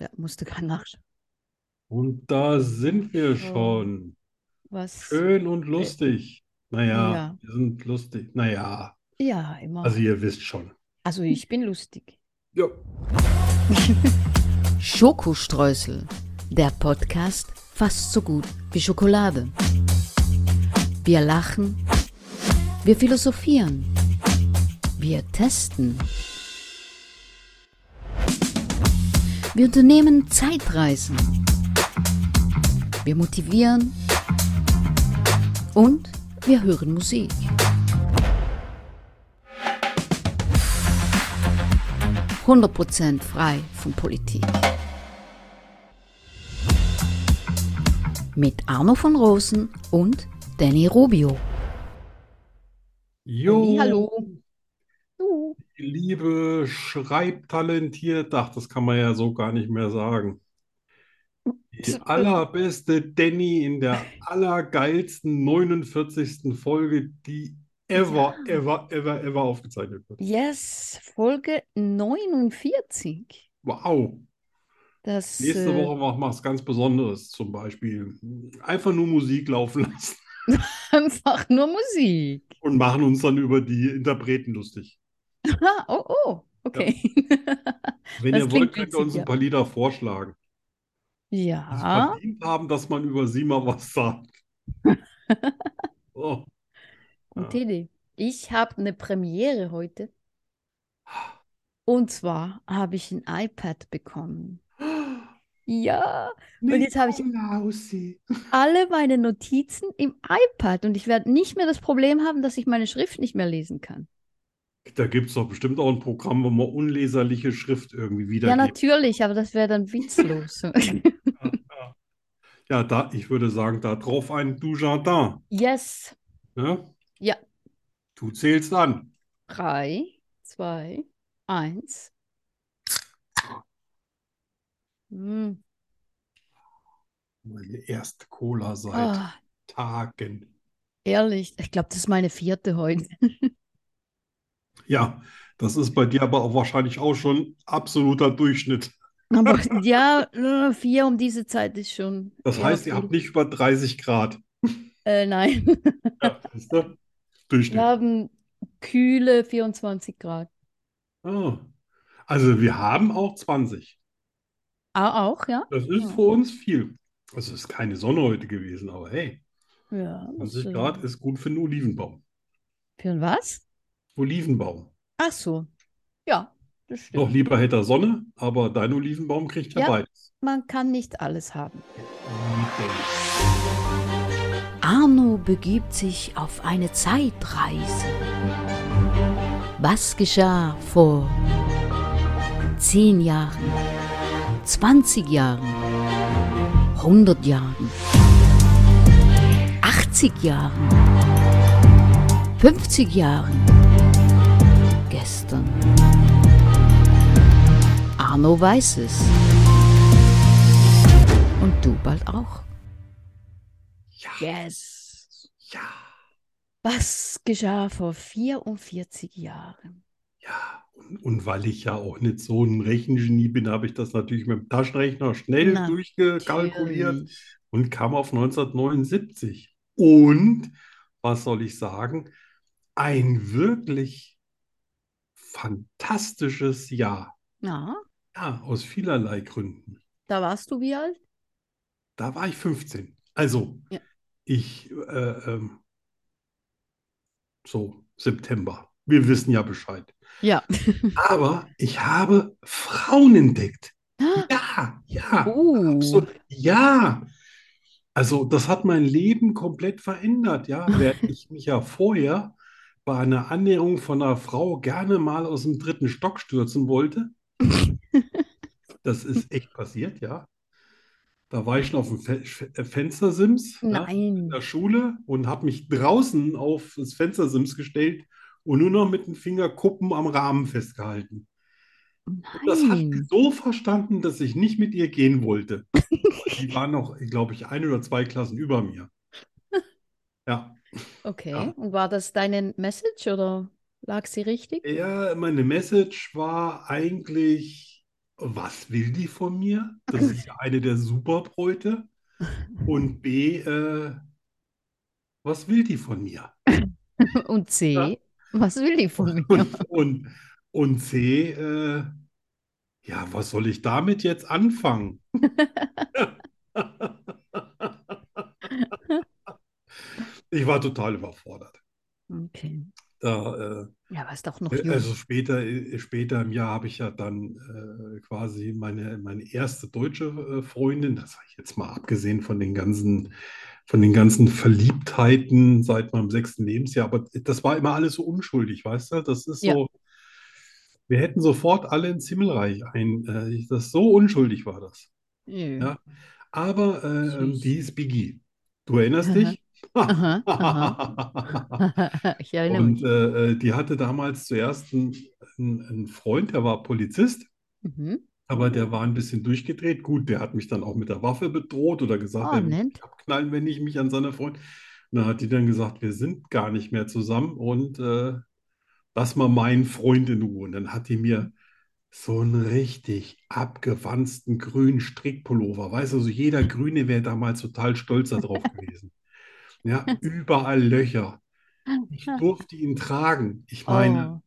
Ja, musste gar nachschauen. Und da sind wir Oh, schon. was? Schön und lustig. Naja, Ja, wir sind lustig. Naja, ja, also immer. ihr wisst schon. Also ich bin lustig. Ja. Schokostreusel, der Podcast fast so gut wie Schokolade. Wir lachen, wir philosophieren, wir testen. Wir unternehmen Zeitreisen. Wir motivieren und wir hören Musik. Hundert Prozent frei von Politik. Mit Arno von Rosen und Danny Rubio. Jo, Hallo. Liebe Schreibtalentiert, ach, das kann man ja so gar nicht mehr sagen. Die allerbeste Danny in der allergeilsten 49. Folge, die ever, ever, ever, ever aufgezeichnet wird. Yes, Folge 49. Wow. Das, Nächste äh, Woche machen wir was ganz Besonderes, zum Beispiel einfach nur Musik laufen lassen einfach nur Musik. und machen uns dann über die Interpreten lustig. Ah, oh, oh, okay. Wenn Das ihr wollt, könnt ihr uns ein paar Lieder vorschlagen, die Ja, verdient haben, dass man über sie mal was sagt. Oh. gute Idee. Ich habe eine Premiere heute. Und zwar habe ich ein iPad bekommen. Ja, und jetzt habe ich alle meine Notizen im iPad und ich werde nicht mehr das Problem haben, dass ich meine Schrift nicht mehr lesen kann. Da gibt es doch bestimmt auch ein Programm, wo man unleserliche Schrift irgendwie Ja, wiedergibt. natürlich, aber das wäre dann witzlos. Ja, ja. Ja, da, ich würde sagen, da drauf ein Dujardin. Yes. Ne? Ja. Du zählst an. Drei, zwei, eins. Hm. Meine erste Cola seit Ah, Tagen. ehrlich, ich glaube, das ist meine vierte heute. Ja, das ist bei dir aber auch wahrscheinlich auch schon absoluter Durchschnitt. Aber ja, vier um diese Zeit ist schon Das heißt, ihr habt nicht über 30 Grad. Äh, nein, Ja, siehst du? wir Durchschnitt. haben kühle 24 Grad. Ah. Also wir haben auch 20. Ah, auch, ja? Das ist Ja. für uns viel. Also es ist keine Sonne heute gewesen, aber hey, Ja, das, 20 äh, Grad ist gut für einen Olivenbaum. für ein was? Olivenbaum. Ach so. Ja, das Noch stimmt. lieber hätte er Sonne, aber dein Olivenbaum kriegt ja Ja. beides. Man kann nicht alles haben. Arno begibt sich auf eine Zeitreise. Was geschah vor 10 Jahren, 20 Jahren, 100 Jahren, 80 Jahren, 50 Jahren, gestern? Arno weiß es. Und du bald auch. Ja, Yes. ja, Was geschah vor 44 Jahren? ja. Und, und weil ich ja auch nicht so ein Rechengenie bin, habe ich das natürlich mit dem Taschenrechner schnell Na, durchgekalkuliert Natürlich. und kam auf 1979. Und, was soll ich sagen, ein wirklich fantastisches Jahr. Ja, Ja, aus vielerlei Gründen. da warst du wie alt? Da war ich 15. Also, Ja. ich, äh, ähm, so September. Wir wissen ja Bescheid. Ja. Aber ich habe Frauen entdeckt. Ja, ja, Oh. absolut. Ja. Also, das hat mein Leben komplett verändert, ja. Während ich mich ja vorher bei einer Annäherung von einer Frau gerne mal aus dem dritten Stock stürzen wollte. Das ist echt passiert, ja. Da war ich schon auf dem Fe Fe- Fenstersims, ja, in der Schule und habe mich draußen auf das Fenstersims gestellt und nur noch mit den Fingerkuppen am Rahmen festgehalten. Das hat sie so verstanden, dass ich nicht mit ihr gehen wollte. Die war noch, glaube ich, ein oder zwei Klassen über mir. Ja. Okay. Ja. Und war das deine Message oder lag sie richtig? Ja, meine Message war eigentlich, was will die von mir? Das ist ja eine der Superbräute. Und B, äh, was will die von mir? Und C, Ja. was will die von mir? Und, und, und C, äh, ja, was soll ich damit jetzt anfangen? Ich war total überfordert. Okay. Da, äh, Ja, warst doch noch Äh, jung. Also später, äh, später im Jahr habe ich ja dann äh, quasi meine, meine erste deutsche äh, Freundin, das habe ich jetzt mal abgesehen von den ganzen, von den ganzen Verliebtheiten seit meinem sechsten Lebensjahr, aber das war immer alles so unschuldig, weißt du? Das ist Ja. so, wir hätten sofort alle ins Himmelreich ein, äh, das so unschuldig war das. Nö. Ja. Aber äh, ähm, die ist Biggie. Du erinnerst dich? Aha, aha. Ich erinnere Und mich. äh, äh, die hatte damals zuerst einen, einen, Freund, der war Polizist, Mhm. aber der war ein bisschen durchgedreht. Gut, der hat mich dann auch mit der Waffe bedroht oder gesagt, Oh, er mich abknallen, wenn ich mich an seine Freund. Und dann hat die dann gesagt, wir sind gar nicht mehr zusammen und äh, lass mal meinen Freund in Ruhe. Und dann hat die mir so einen richtig abgewanzten grünen Strickpullover, weißt du, so jeder Grüne wäre damals total stolz darauf gewesen. Ja, überall Löcher. Ich durfte ihn tragen. Ich meine,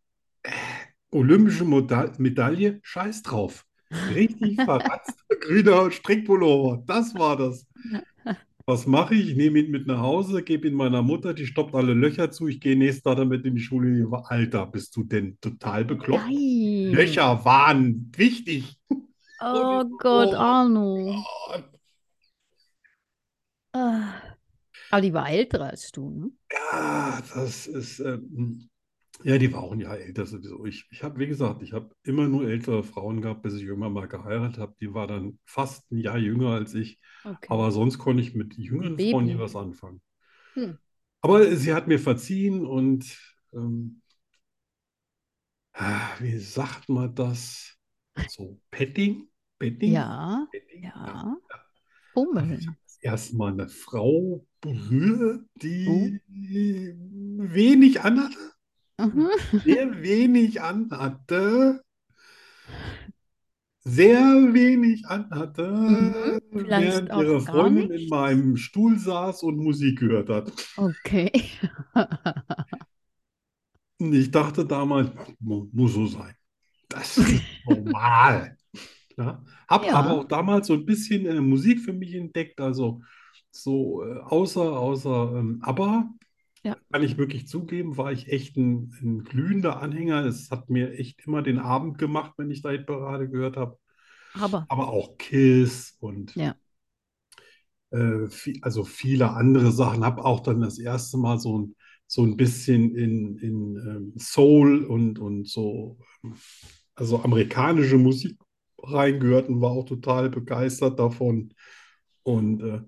Oh, olympische Moda- Medaille, scheiß drauf. Richtig verratzter grüner Strickpullover. Das war das. Was mache ich? Ich nehme ihn mit nach Hause, gebe ihn meiner Mutter, die stoppt alle Löcher zu. Ich gehe nächstes Tag damit in die Schule. Alter, bist du denn total bekloppt? nein. Löcher waren wichtig. Oh Gott, Oh Arno. Gott. Aber die war älter als du, ne? Ja, das ist, ähm, ja, die war auch ein Jahr älter sowieso. Ich, ich habe, wie gesagt, ich habe immer nur ältere Frauen gehabt, bis ich irgendwann mal geheiratet habe. Die war dann fast ein Jahr jünger als ich. Okay. Aber sonst konnte ich mit jüngeren Frauen nie Baby. was anfangen. Hm. Aber sie hat mir verziehen und ähm, ah, wie sagt man das? So Petting? Petting? Ja, Petting? ja. Aber ich Fummeln. habe das erste Mal eine Frau berührt, die Oh. wenig anhatte. Mhm. Sehr wenig anhatte. Sehr wenig anhatte, Mhm. Während ihre Freundin in meinem Stuhl saß und Musik gehört hat. Okay. Und ich dachte damals, mu- muss so sein. Das ist normal. Ja, habe Ja. aber auch damals so ein bisschen äh, Musik für mich entdeckt, also so äh, außer, außer ähm, ABBA, Ja. kann ich wirklich zugeben, war ich echt ein, ein glühender Anhänger. Es hat mir echt immer den Abend gemacht, wenn ich da Hitparade gehört habe. Aber, Aber auch Kiss und ja. äh, vi- also viele andere Sachen. Habe auch dann das erste Mal so ein, so ein bisschen in, in ähm, Soul und, und so, ähm, also amerikanische Musik reingehört und war auch total begeistert davon. Und äh,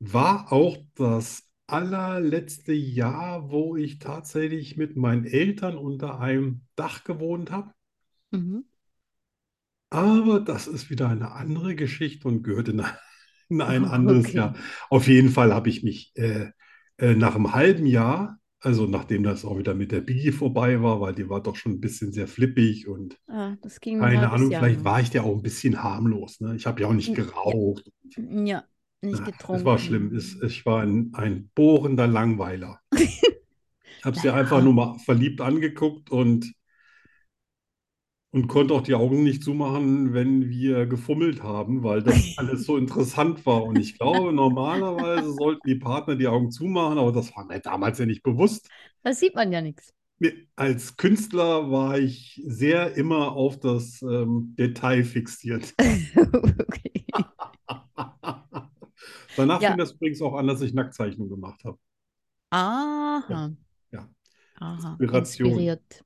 war auch das allerletzte Jahr, wo ich tatsächlich mit meinen Eltern unter einem Dach gewohnt habe. Mhm. Aber das ist wieder eine andere Geschichte und gehört in ein, in ein anderes Okay. Jahr. Auf jeden Fall habe ich mich äh, äh, nach einem halben Jahr, also nachdem das auch wieder mit der Biggie vorbei war, weil die war doch schon ein bisschen sehr flippig und Ah, das ging ein keine Ahnung, vielleicht war ich ja auch ein bisschen harmlos. Ne? Ich habe ja auch nicht geraucht. Ja, nicht getrunken. Es war schlimm. Es, ich war ein, ein bohrender Langweiler. Ich habe sie einfach nur mal verliebt angeguckt und, und konnte auch die Augen nicht zumachen, wenn wir gefummelt haben, weil das alles so interessant war. Und ich glaube, normalerweise sollten die Partner die Augen zumachen, aber das war mir damals ja nicht bewusst. Da sieht man ja nichts. Als Künstler war ich sehr immer auf das ähm, Detail fixiert. Okay. Danach Ja. fing das übrigens auch an, dass ich Nacktzeichnungen gemacht habe. Aha. Ja. Aha. Inspiration. Inspiriert.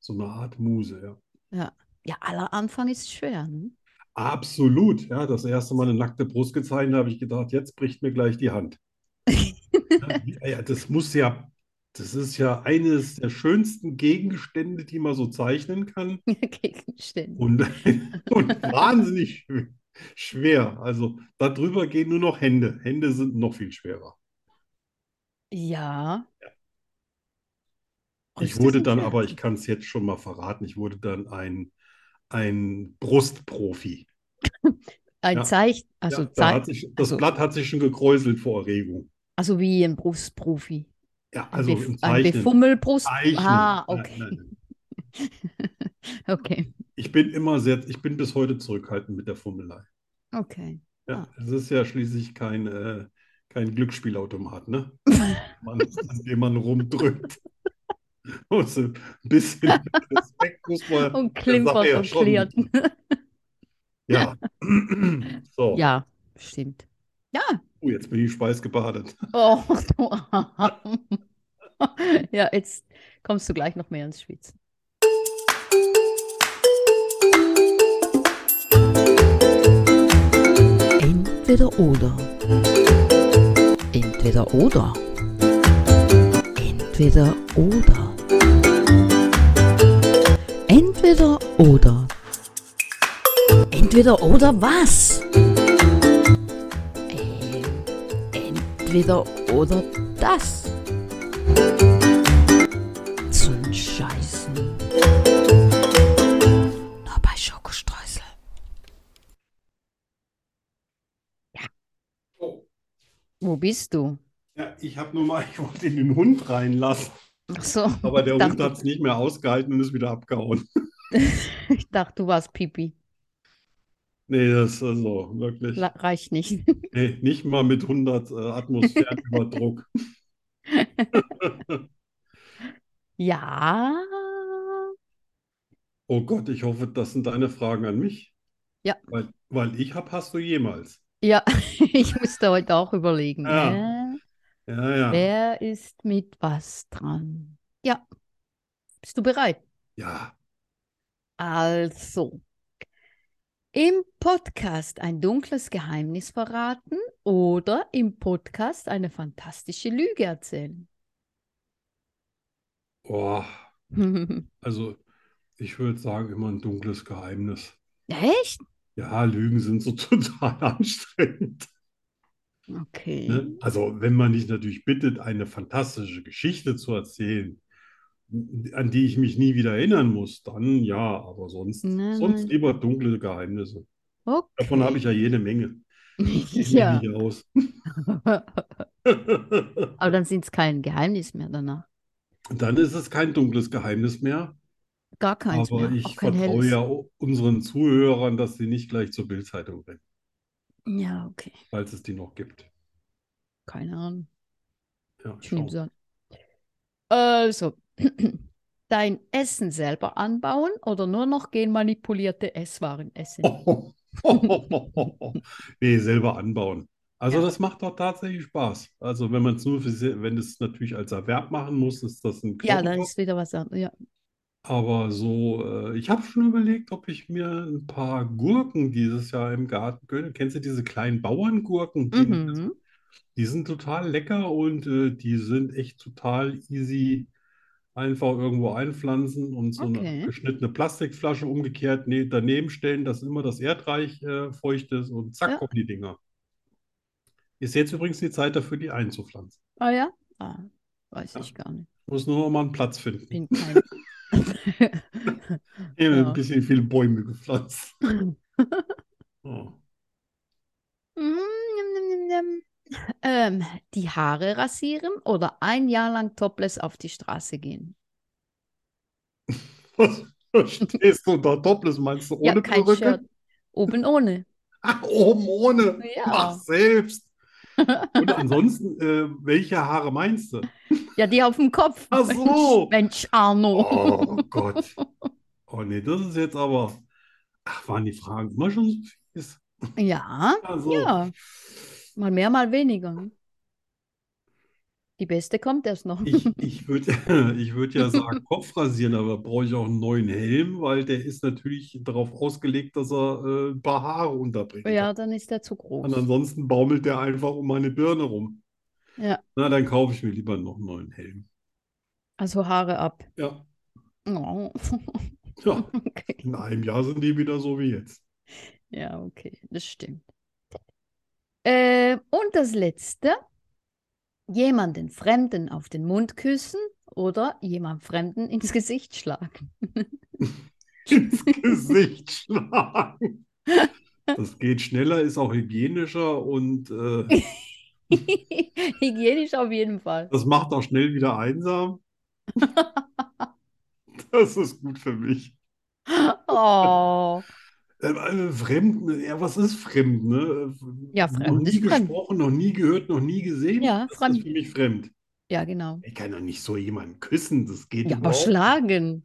So eine Art Muse, ja. Ja. Ja, aller Anfang ist schwer, ne? Absolut. Ja, das erste Mal eine nackte Brust gezeichnet, habe ich gedacht, jetzt bricht mir gleich die Hand. Ja, ja, das muss ja, das ist ja eines der schönsten Gegenstände, die man so zeichnen kann Gegenstände. und, und wahnsinnig schw- schwer. Also darüber gehen nur noch Hände. Hände sind noch viel schwerer. Ja. Ich wurde dann aber, ich kann es jetzt schon mal verraten, ich wurde dann ein, ein Brustprofi. Ein Ja. Zeich, also, Ja, da sich, das also, Blatt hat sich schon gekräuselt vor Erregung. also wie ein Brustprofi. Ja, Ein, also Bef im ein Zeichnen. Befummelbrust. Zeichnen. Ah, okay. nein, nein. Okay. Ich bin immer sehr, ich bin bis heute zurückhaltend mit der Fummelei. Okay. Ja, Ah. es ist ja schließlich kein, äh, kein Glücksspielautomat, ne? Man, an dem man rumdrückt. Also ein bisschen Respekt muss man Und klimpert ja und klirrt. Ja. So. Ja, stimmt. Ja. Oh, jetzt bin ich schweißgebadet. Oh, du Arm. Ja, jetzt kommst du gleich noch mehr ins Schwitzen. Entweder oder. Entweder oder. Entweder oder. Entweder oder. Entweder oder was? Ähm, entweder oder das. Zum Scheißen. Nur bei Schokostreusel. Oh. Wo bist du? Ja, ich habe nur mal, ich wollte den Hund reinlassen, Ach so, aber der Hund hat es nicht mehr ausgehalten und ist wieder abgehauen. ich dachte, du warst Pipi. Nee, das ist also wirklich, La- Reicht nicht. nee, nicht mal mit 100 äh, Atmosphären Überdruck. Ja. Oh Gott, ich hoffe, das sind deine Fragen an mich. Ja. Weil, weil ich habe, hast du jemals. Ja, ich musste heute auch überlegen. Ja. hä? Ja, ja. Wer ist mit was dran? Ja. Bist du bereit? Ja. Also, im Podcast ein dunkles Geheimnis verraten oder im Podcast eine fantastische Lüge erzählen? Oh, also ich würde sagen, immer ein dunkles Geheimnis. Echt? Ja, Lügen sind so total anstrengend. Okay. Ne? Also, wenn man dich natürlich bittet, eine fantastische Geschichte zu erzählen, an die ich mich nie wieder erinnern muss, dann ja, aber sonst, Nein, sonst nein. lieber dunkle Geheimnisse. Davon habe ich ja Okay. jede Menge. Ich Ja. Aber dann sind es kein Geheimnis mehr danach. Dann ist es kein dunkles Geheimnis mehr, Gar keins aber mehr. ich Auch kein vertraue helles. ja unseren Zuhörern, dass sie nicht gleich zur Bildzeitung rennen, Ja, okay. falls es die noch gibt. Keine Ahnung. Ja, Ich schau. an. Also, dein Essen selber anbauen oder nur noch genmanipulierte Esswaren essen? Nee, selber anbauen. Also Ja. das macht doch tatsächlich Spaß. Also wenn man es nur für, wenn es natürlich als Erwerb machen muss, ist das ein Ja, dann ist wieder was anderes. Ja. Aber so, äh, ich habe schon überlegt, ob ich mir ein paar Gurken dieses Jahr im Garten gönne. Kennst du diese kleinen Bauerngurken? Die, Mhm. die sind total lecker und äh, die sind echt total easy. Einfach irgendwo einpflanzen und so eine Okay. geschnittene Plastikflasche umgekehrt ne daneben stellen, dass immer das Erdreich äh, feucht ist und zack Ja. kommen die Dinger. Ist jetzt übrigens die Zeit dafür, die einzupflanzen. Ah ja? Ah, weiß Ja. ich gar nicht. Muss nur mal einen Platz finden. Bin kein. Ein Ja. bisschen viele Bäume gepflanzt. Oh. Mm, njam, njam, njam. Ähm, die Haare rasieren oder ein Jahr lang topless auf die Straße gehen? Was verstehst du unter Topless? Meinst du Ja, ohne kein Perücke? Shirt. Oben ohne. Ach, oben ohne. Ja. Mach selbst. Und ansonsten, äh, welche Haare meinst du? Ja, die auf dem Kopf. Ach so. Mensch, Arno. Oh Gott. Oh nee, das ist jetzt aber. Ach, waren die Fragen immer schon so fies? Ja, Also, ja. Mal mehr, mal weniger. ne? Die beste kommt erst noch. ich, ich würde ich würd ja sagen, Kopf rasieren, aber brauche ich auch einen neuen Helm, weil der ist natürlich darauf ausgelegt, dass er äh, ein paar Haare unterbringen Ja, dann ist der zu groß. Und ansonsten baumelt der einfach um meine Birne rum. Ja, Na, dann kaufe ich mir lieber noch einen neuen Helm. also Haare ab. Ja, Oh. ja. Okay. In einem Jahr sind die wieder so wie jetzt. Ja, okay, das stimmt. Äh, und das letzte, jemanden Fremden auf den Mund küssen oder jemand Fremden ins Gesicht schlagen. ins Gesicht schlagen. Das geht schneller, ist auch hygienischer und äh, Hygienisch auf jeden Fall. das macht auch schnell wieder einsam. Das ist gut für mich. Oh. Äh, äh, Fremd, ja, was ist fremd, ne? Ja, Noch fremd nie ist fremd. gesprochen, noch nie gehört, noch nie gesehen. Ja, Das ist fremd. für mich fremd. Ja, genau. Ich kann doch nicht so jemanden küssen, das geht Ja, aber überhaupt nicht. schlagen.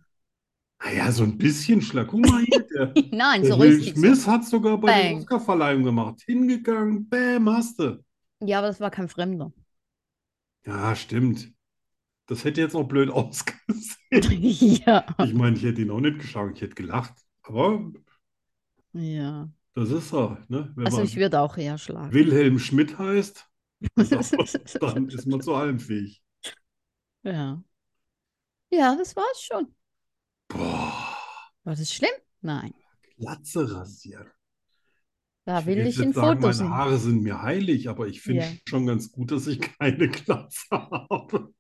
Naja, so ein bisschen Schlag. Guck mal hier, der, Nein, der so Will richtig so. Smith hat sogar bei der Bang. Oscarverleihung gemacht. Hingegangen, bäm, hast du. Ja, aber das war kein Fremder. Ja, stimmt. Das hätte jetzt auch blöd ausgesehen. Ja. Ich meine, ich hätte ihn auch nicht geschlagen, ich hätte gelacht. Aber Ja. das ist er, ne? Wenn Also ich würde auch eher schlagen. Wilhelm Schmidt heißt, dann ist man zu allem fähig. Ja. Ja, das war's schon. Boah, War das schlimm? Nein. Glatze rasiert. Da Ich will ich jetzt ein sagen, Foto meine. Haare sind mir heilig, aber ich finde Ja. schon ganz gut, dass ich keine Glatze habe.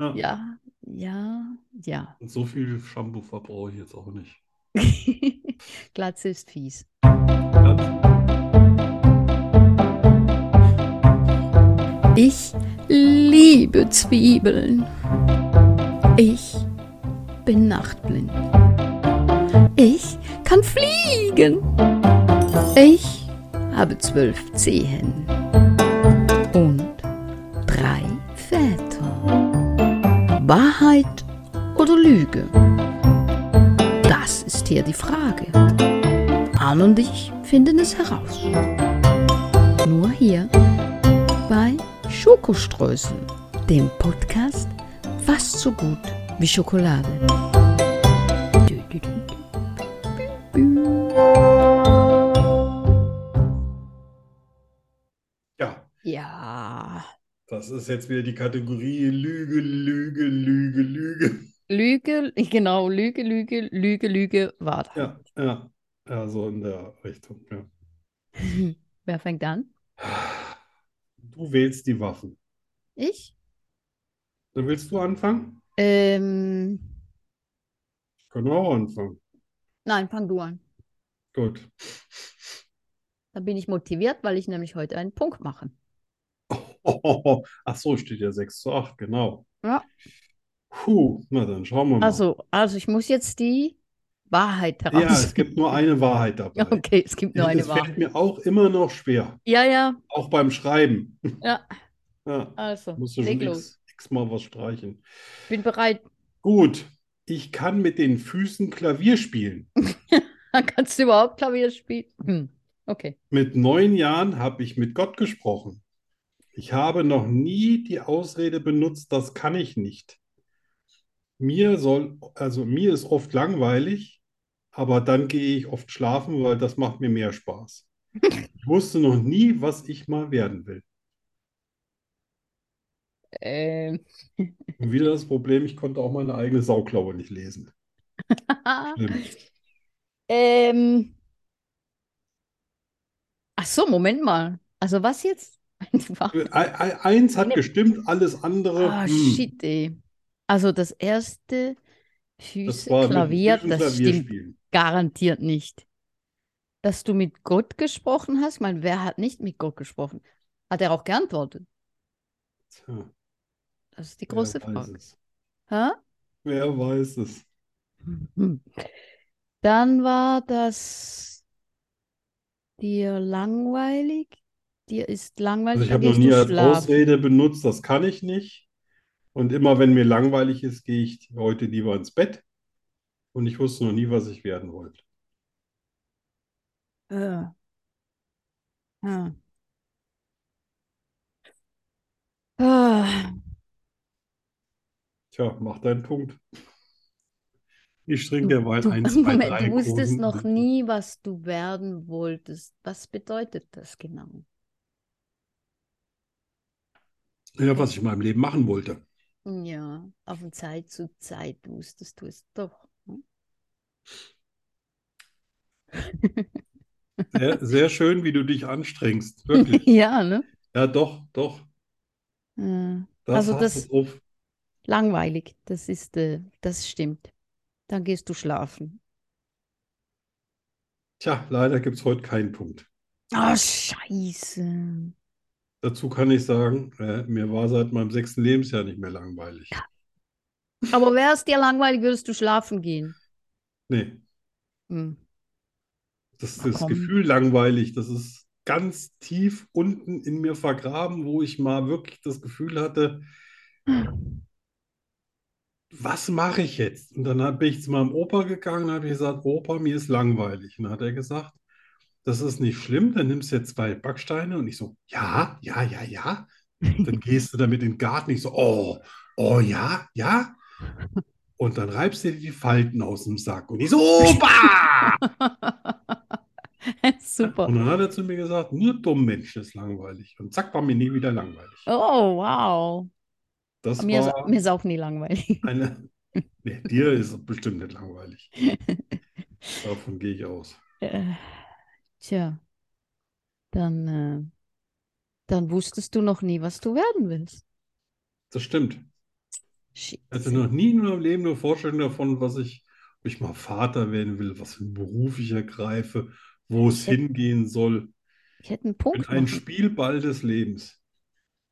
Ja. Ja, ja, ja. Und so viel Shampoo verbrauche ich jetzt auch nicht. Glatze ist fies. Ich liebe Zwiebeln. Ich bin nachtblind. Ich kann fliegen. Ich habe zwölf Zehen und drei Väter. Wahrheit oder Lüge? Das ist hier die Frage. Arne und ich finden es heraus. Nur hier bei Schokoströßen, dem Podcast fast so gut wie Schokolade. Ja, Ja. das ist jetzt wieder die Kategorie Lüge, Lüge, Lüge, Lüge. Lüge, genau, Lüge, Lüge, Lüge, Lüge, Wahrheit. Ja, ja, ja, so in der Richtung. Ja. Wer fängt an? Du wählst die Waffen. Ich? Dann willst du anfangen? Ähm, Können wir auch anfangen. nein, fang du an. Gut. Da bin ich motiviert, weil ich nämlich heute einen Punkt mache. Ach so, steht ja 6 zu 8, genau. Ja. Puh, na dann schauen wir mal. Also, also ich muss jetzt die Wahrheit Ja, heraus. es gibt nur eine Wahrheit dabei. Okay, es gibt nur eine fällt Wahrheit. mir auch immer noch schwer, Ja, ja, auch beim Schreiben. ja. Ja, Also, musst du schon los. x, x-mal was streichen. Bin bereit. Gut, ich kann mit den Füßen Klavier spielen. Kannst du überhaupt Klavier spielen? Hm. Okay. Mit neun Jahren habe ich mit Gott gesprochen. Ich habe noch nie die Ausrede benutzt, das kann ich nicht. Mir soll, also mir ist oft langweilig, aber dann gehe ich oft schlafen, weil das macht mir mehr Spaß. Ich wusste noch nie, was ich mal werden will. Ähm. Und wieder das Problem, ich konnte auch meine eigene Sauklaue nicht lesen. Schlimm. Ähm. Ach so, Moment mal. Also was jetzt? Eins hat gestimmt, alles andere. Ah, hm. shit, ey. Also das erste Das Füße, den Klavier, Füßen das Klavier stimmt spielen. garantiert nicht. Dass du mit Gott gesprochen hast, ich meine, wer hat nicht mit Gott gesprochen? Hat er auch geantwortet? Tja, Das ist die wer große weiß Frage. Hä? Wer weiß es? Hm. Dann war das dir langweilig? Dir ist langweilig, Also ich habe noch nie als. Ausrede benutzt, das kann ich nicht. Und immer wenn mir langweilig ist, gehe ich heute lieber ins Bett. Und ich wusste noch nie, was ich werden wollte. Ja. Ah. Tja, mach deinen Punkt. Ich trinke Du, derweil du, ein, zwei, Moment, drei du wusstest großen noch nie, was du werden wolltest. Was bedeutet das genau? Ja, was ich in meinem Leben machen wollte. Ja, auf von Zeit zu Zeit wusstest du es doch. hm? Sehr, sehr schön, wie du dich anstrengst. Wirklich. Ja, ne? Ja, doch, doch. Ja. Das Also das- drauf. Langweilig, das ist, äh, das stimmt. Dann gehst du schlafen. Tja, leider gibt es heute keinen Punkt. Ah, scheiße. Dazu kann ich sagen, äh, mir war seit meinem sechsten Lebensjahr nicht mehr langweilig. Aber wäre es dir langweilig, würdest du schlafen gehen? Nee, Hm. das, Na das komm. Gefühl langweilig, das ist ganz tief unten in mir vergraben, wo ich mal wirklich das Gefühl hatte, was mache ich jetzt? Und dann bin ich zu meinem Opa gegangen und habe gesagt, Opa, mir ist langweilig. Und dann hat er gesagt, das ist nicht schlimm, dann nimmst du jetzt zwei Backsteine. Und ich so, ja, ja, ja, ja. Dann gehst du damit in den Garten. Ich so, oh, oh ja, ja. Und dann reibst du dir die Falten aus dem Sack. Und ich so, Opa! Super. Und dann hat er zu mir gesagt, nur dumm Menschen ist langweilig. Und zack, war mir nie wieder langweilig. Oh, wow. Das Mir ist, war mir ist auch nie langweilig. eine. Nee, dir ist es bestimmt nicht langweilig. Davon gehe ich aus. Tja, dann, äh, dann wusstest du noch nie, was du werden willst. Das stimmt. Shit. Ich hatte noch nie in meinem Leben eine Vorstellung davon, was ich, ob ich mal Vater werden will, was für einen Beruf ich ergreife, wo es Ich hätte- hingehen soll. Ich hätte einen Ich Punkt ein machen. Spielball des Lebens.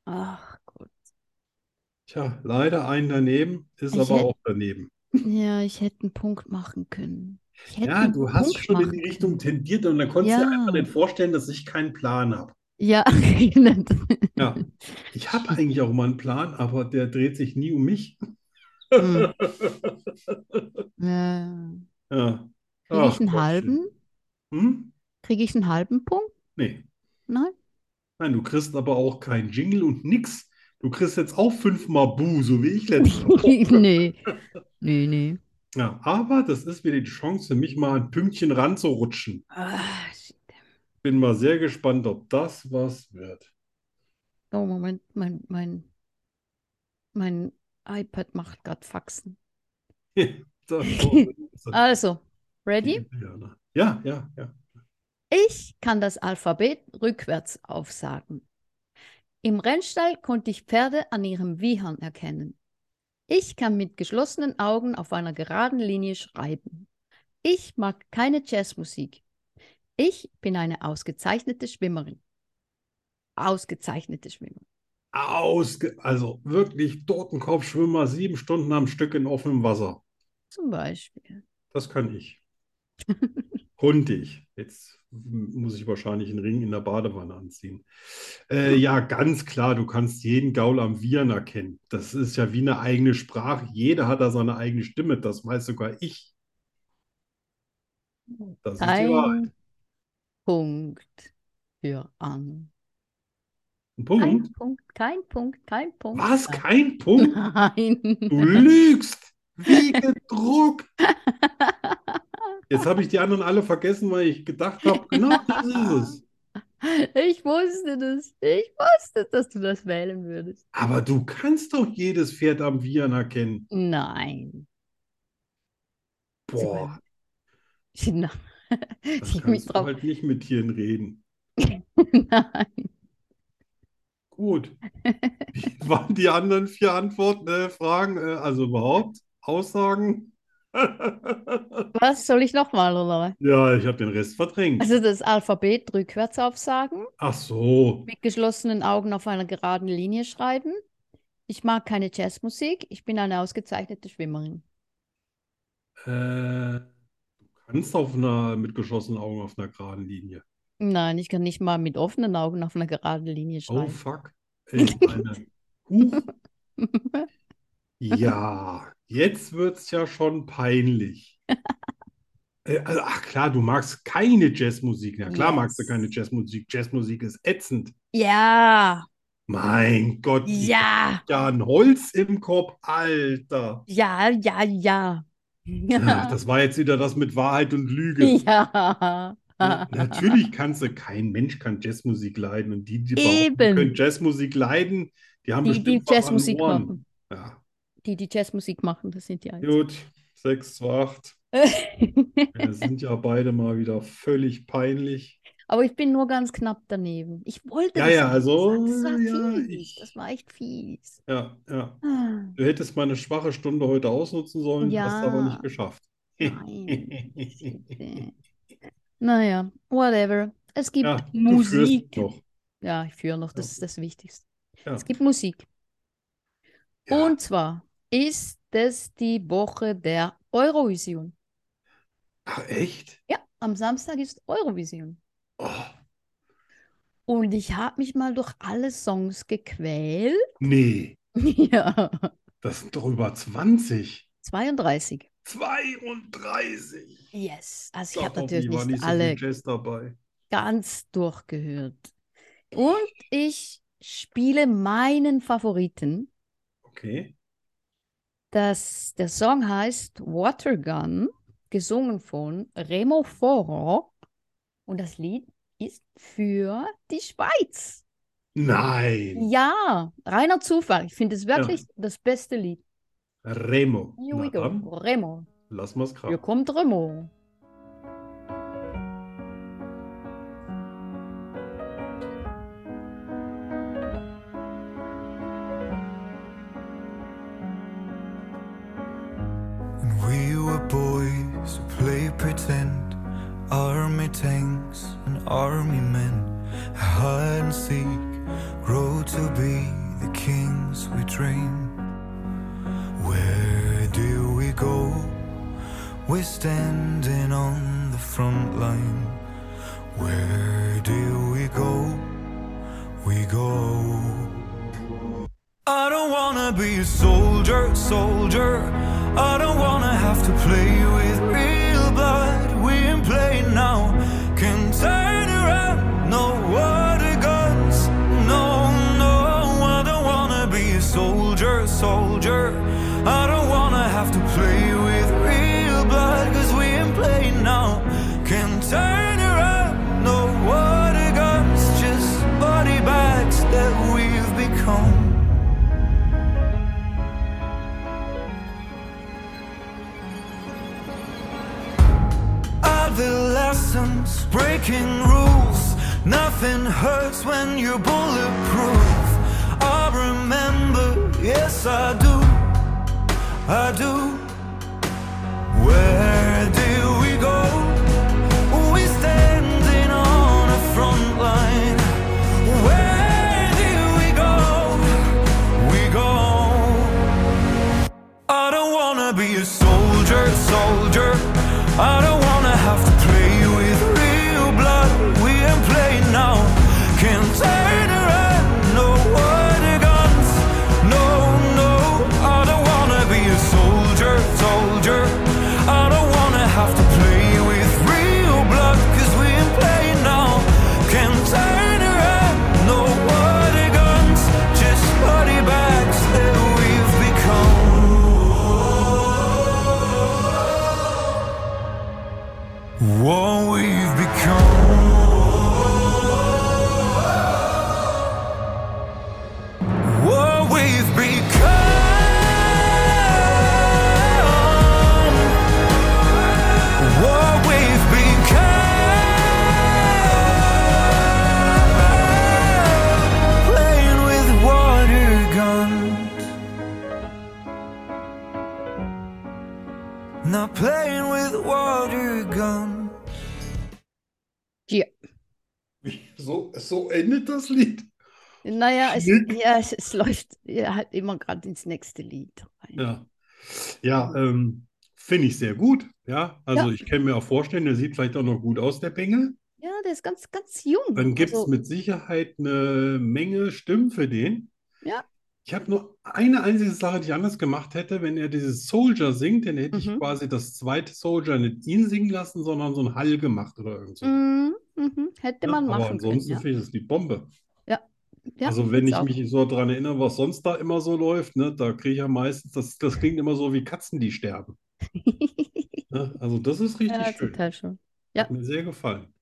Ach Gott. Tja, leider ein daneben, ist Ich aber hätte- auch daneben. Ja, ich hätte einen Punkt machen können. Ja, du hast Punkt schon in machen die Richtung tendiert und dann konntest du dir Ja. einfach nicht vorstellen, dass ich keinen Plan habe. Ja, Ja, ich habe eigentlich auch mal einen Plan, aber der dreht sich nie um mich. Hm. Ja. Ja. Kriege ich einen Gottchen. halben? Hm? Kriege ich einen halben Punkt? Nee. Nein? Nein, du kriegst aber auch keinen Jingle und nix. Du kriegst jetzt auch fünfmal Bu, so wie ich letzte Woche. Nee. Nee, nee. Ja, aber das ist wieder die Chance für mich mal ein Pünktchen ranzurutschen. Ah, shit. Bin mal sehr gespannt, ob das was wird. Oh, Moment, mein, mein, mein iPad macht gerade Faxen. Also, ready? Ja, ja, ja. Ich kann das Alphabet rückwärts aufsagen. Im Rennstall konnte ich Pferde an ihrem Wiehern erkennen. Ich kann mit geschlossenen Augen auf einer geraden Linie schreiben. Ich mag keine Jazzmusik. Ich bin eine ausgezeichnete Schwimmerin. Ausgezeichnete Schwimmerin. Ausge also wirklich Totenkopfschwimmer, sieben Stunden am Stück in offenem Wasser. Zum Beispiel. Das kann ich. Konnte ich. Jetzt muss ich wahrscheinlich einen Ring in der Badewanne anziehen. Äh, ja, ganz klar, du kannst jeden Gaul am Viren erkennen. Das ist ja wie eine eigene Sprache. Jeder hat da seine eigene Stimme. Das weiß sogar ich. Das ist die Wahrheit. Ein Punkt für an. Ein Kein Punkt? Punkt, kein Punkt, kein Punkt. Was? Kein Punkt? Nein. Du lügst! Wie gedruckt! Jetzt habe ich die anderen alle vergessen, weil ich gedacht habe, genau das ist es. Ich wusste das. Ich wusste, dass du das wählen würdest. Aber du kannst doch jedes Pferd am Viren erkennen. Nein. Boah, Nein. Ich mich kannst du halt nicht mit Tieren reden. Nein. Gut. Wie waren die anderen vier Antworten, äh, Fragen, äh, also überhaupt Aussagen? Was soll ich nochmal, oder? Ja, ich habe den Rest verdrängt. Also das Alphabet rückwärts aufsagen, Ach so. mit geschlossenen Augen auf einer geraden Linie schreiben. Ich mag keine Jazzmusik. Ich bin eine ausgezeichnete Schwimmerin. Äh, du kannst auf einer, mit geschlossenen Augen auf einer geraden Linie. Nein, ich kann nicht mal mit offenen Augen auf einer geraden Linie Oh, schreiben. fuck. Ich meine, huch. Ja, jetzt wird es ja schon peinlich. Äh, also, ach klar, du magst keine Jazzmusik. Ja, klar magst du Yes. keine Jazzmusik. Jazzmusik ist ätzend. Ja, Mein Gott, ja, ja ein Holz im Kopf, Alter. ja, ja, ja. Ach, das war jetzt wieder das mit Wahrheit und Lüge. Ja. Natürlich kannst du, kein Mensch kann Jazzmusik leiden. Und die, die die können Jazzmusik leiden, die haben Die, die bestimmt an Jazzmusik machen. Ja, Die, die Jazzmusik machen, das sind die einzigen. gut, 6 zu 8. Wir sind ja beide mal wieder völlig peinlich. Aber ich bin nur ganz knapp daneben. Ich wollte Ja, das ja, also. Das war ja, fies. ich- Das war echt fies. Ja, ja. Ah, Du hättest meine schwache Stunde heute ausnutzen sollen, hast aber Ja. nicht geschafft. Nein. Naja, whatever. Es gibt Ja, Musik. Ja, ich führe noch, das Ja. ist das Wichtigste. Ja. Es gibt Musik. Ja. Und zwar ist es die Woche der Eurovision. Ach, echt? Ja, am Samstag ist Eurovision. Oh, Und ich habe mich mal durch alle Songs gequält. nee, Ja, das sind doch über 20. 32. 32. Yes. Also ich habe natürlich nicht nicht so alle ganz durchgehört. Und ich spiele meinen Favoriten. Okay. Das, der Song heißt Water Gun, gesungen von Remo Foro. Und das Lied ist für die Schweiz. Nein. Ja, reiner Zufall. Ich finde es wirklich das beste Lied. Remo. Here we go. Remo. lass mal's Hier krachen. kommt Remo. Tanks and army men, hide and seek, grow to be the kings we dream. Where do we go? We're standing on the front line. Where do we go? We go. I don't wanna be a soldier, soldier. I don't wanna have to play with real breaking rules. Nothing hurts when you're bulletproof. I remember, yes, I do. I do. Where do we go? We standing on a front line. Where do we go? We go. I don't wanna be a soldier, soldier. I don't wanna endet das Lied. Naja, es, ja, es, es läuft ja, halt immer gerade ins nächste Lied rein. Ja, ja ähm, finde ich sehr gut. Ja, also Ja. ich kann mir auch vorstellen, der sieht vielleicht auch noch gut aus, der Bengel. Ja, der ist ganz, ganz jung. Dann gibt es Also, mit Sicherheit eine Menge Stimmen für den. Ja. Ich habe nur eine einzige Sache, die ich anders gemacht hätte. Wenn er dieses Soldier singt, dann hätte ich Mhm. quasi das zweite Soldier nicht ihn singen lassen, sondern so ein Hall gemacht oder irgend so. mhm, mhm, hätte Ja, man aber machen können, ansonsten ja. finde ich das Lied Bombe. Ja, Also wenn ich auch. mich so daran erinnere, was sonst da immer so läuft, ne, da kriege ich ja meistens, das, das klingt immer so wie Katzen, die sterben. Ne? Also das ist richtig Ja, schön. total schön. Hat mir sehr gefallen.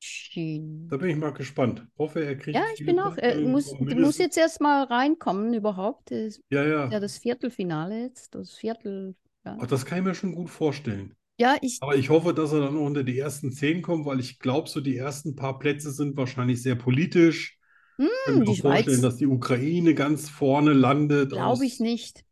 Schön. Da bin ich mal gespannt. Hoffe, er kriegt Ja, ich bin auch, Punkte, muss, mindestens- jetzt erst mal reinkommen überhaupt. Das ist Ja, ja. ja das Viertelfinale jetzt, das Viertel, ja. Ach, das kann ich mir schon gut vorstellen. Ja, ich, Aber ich hoffe, dass er dann noch unter die ersten zehn kommt, weil ich glaube, so die ersten paar Plätze sind wahrscheinlich sehr politisch. Ich kann mir die vorstellen, Schweiz dass die Ukraine ganz vorne landet glaube ich nicht.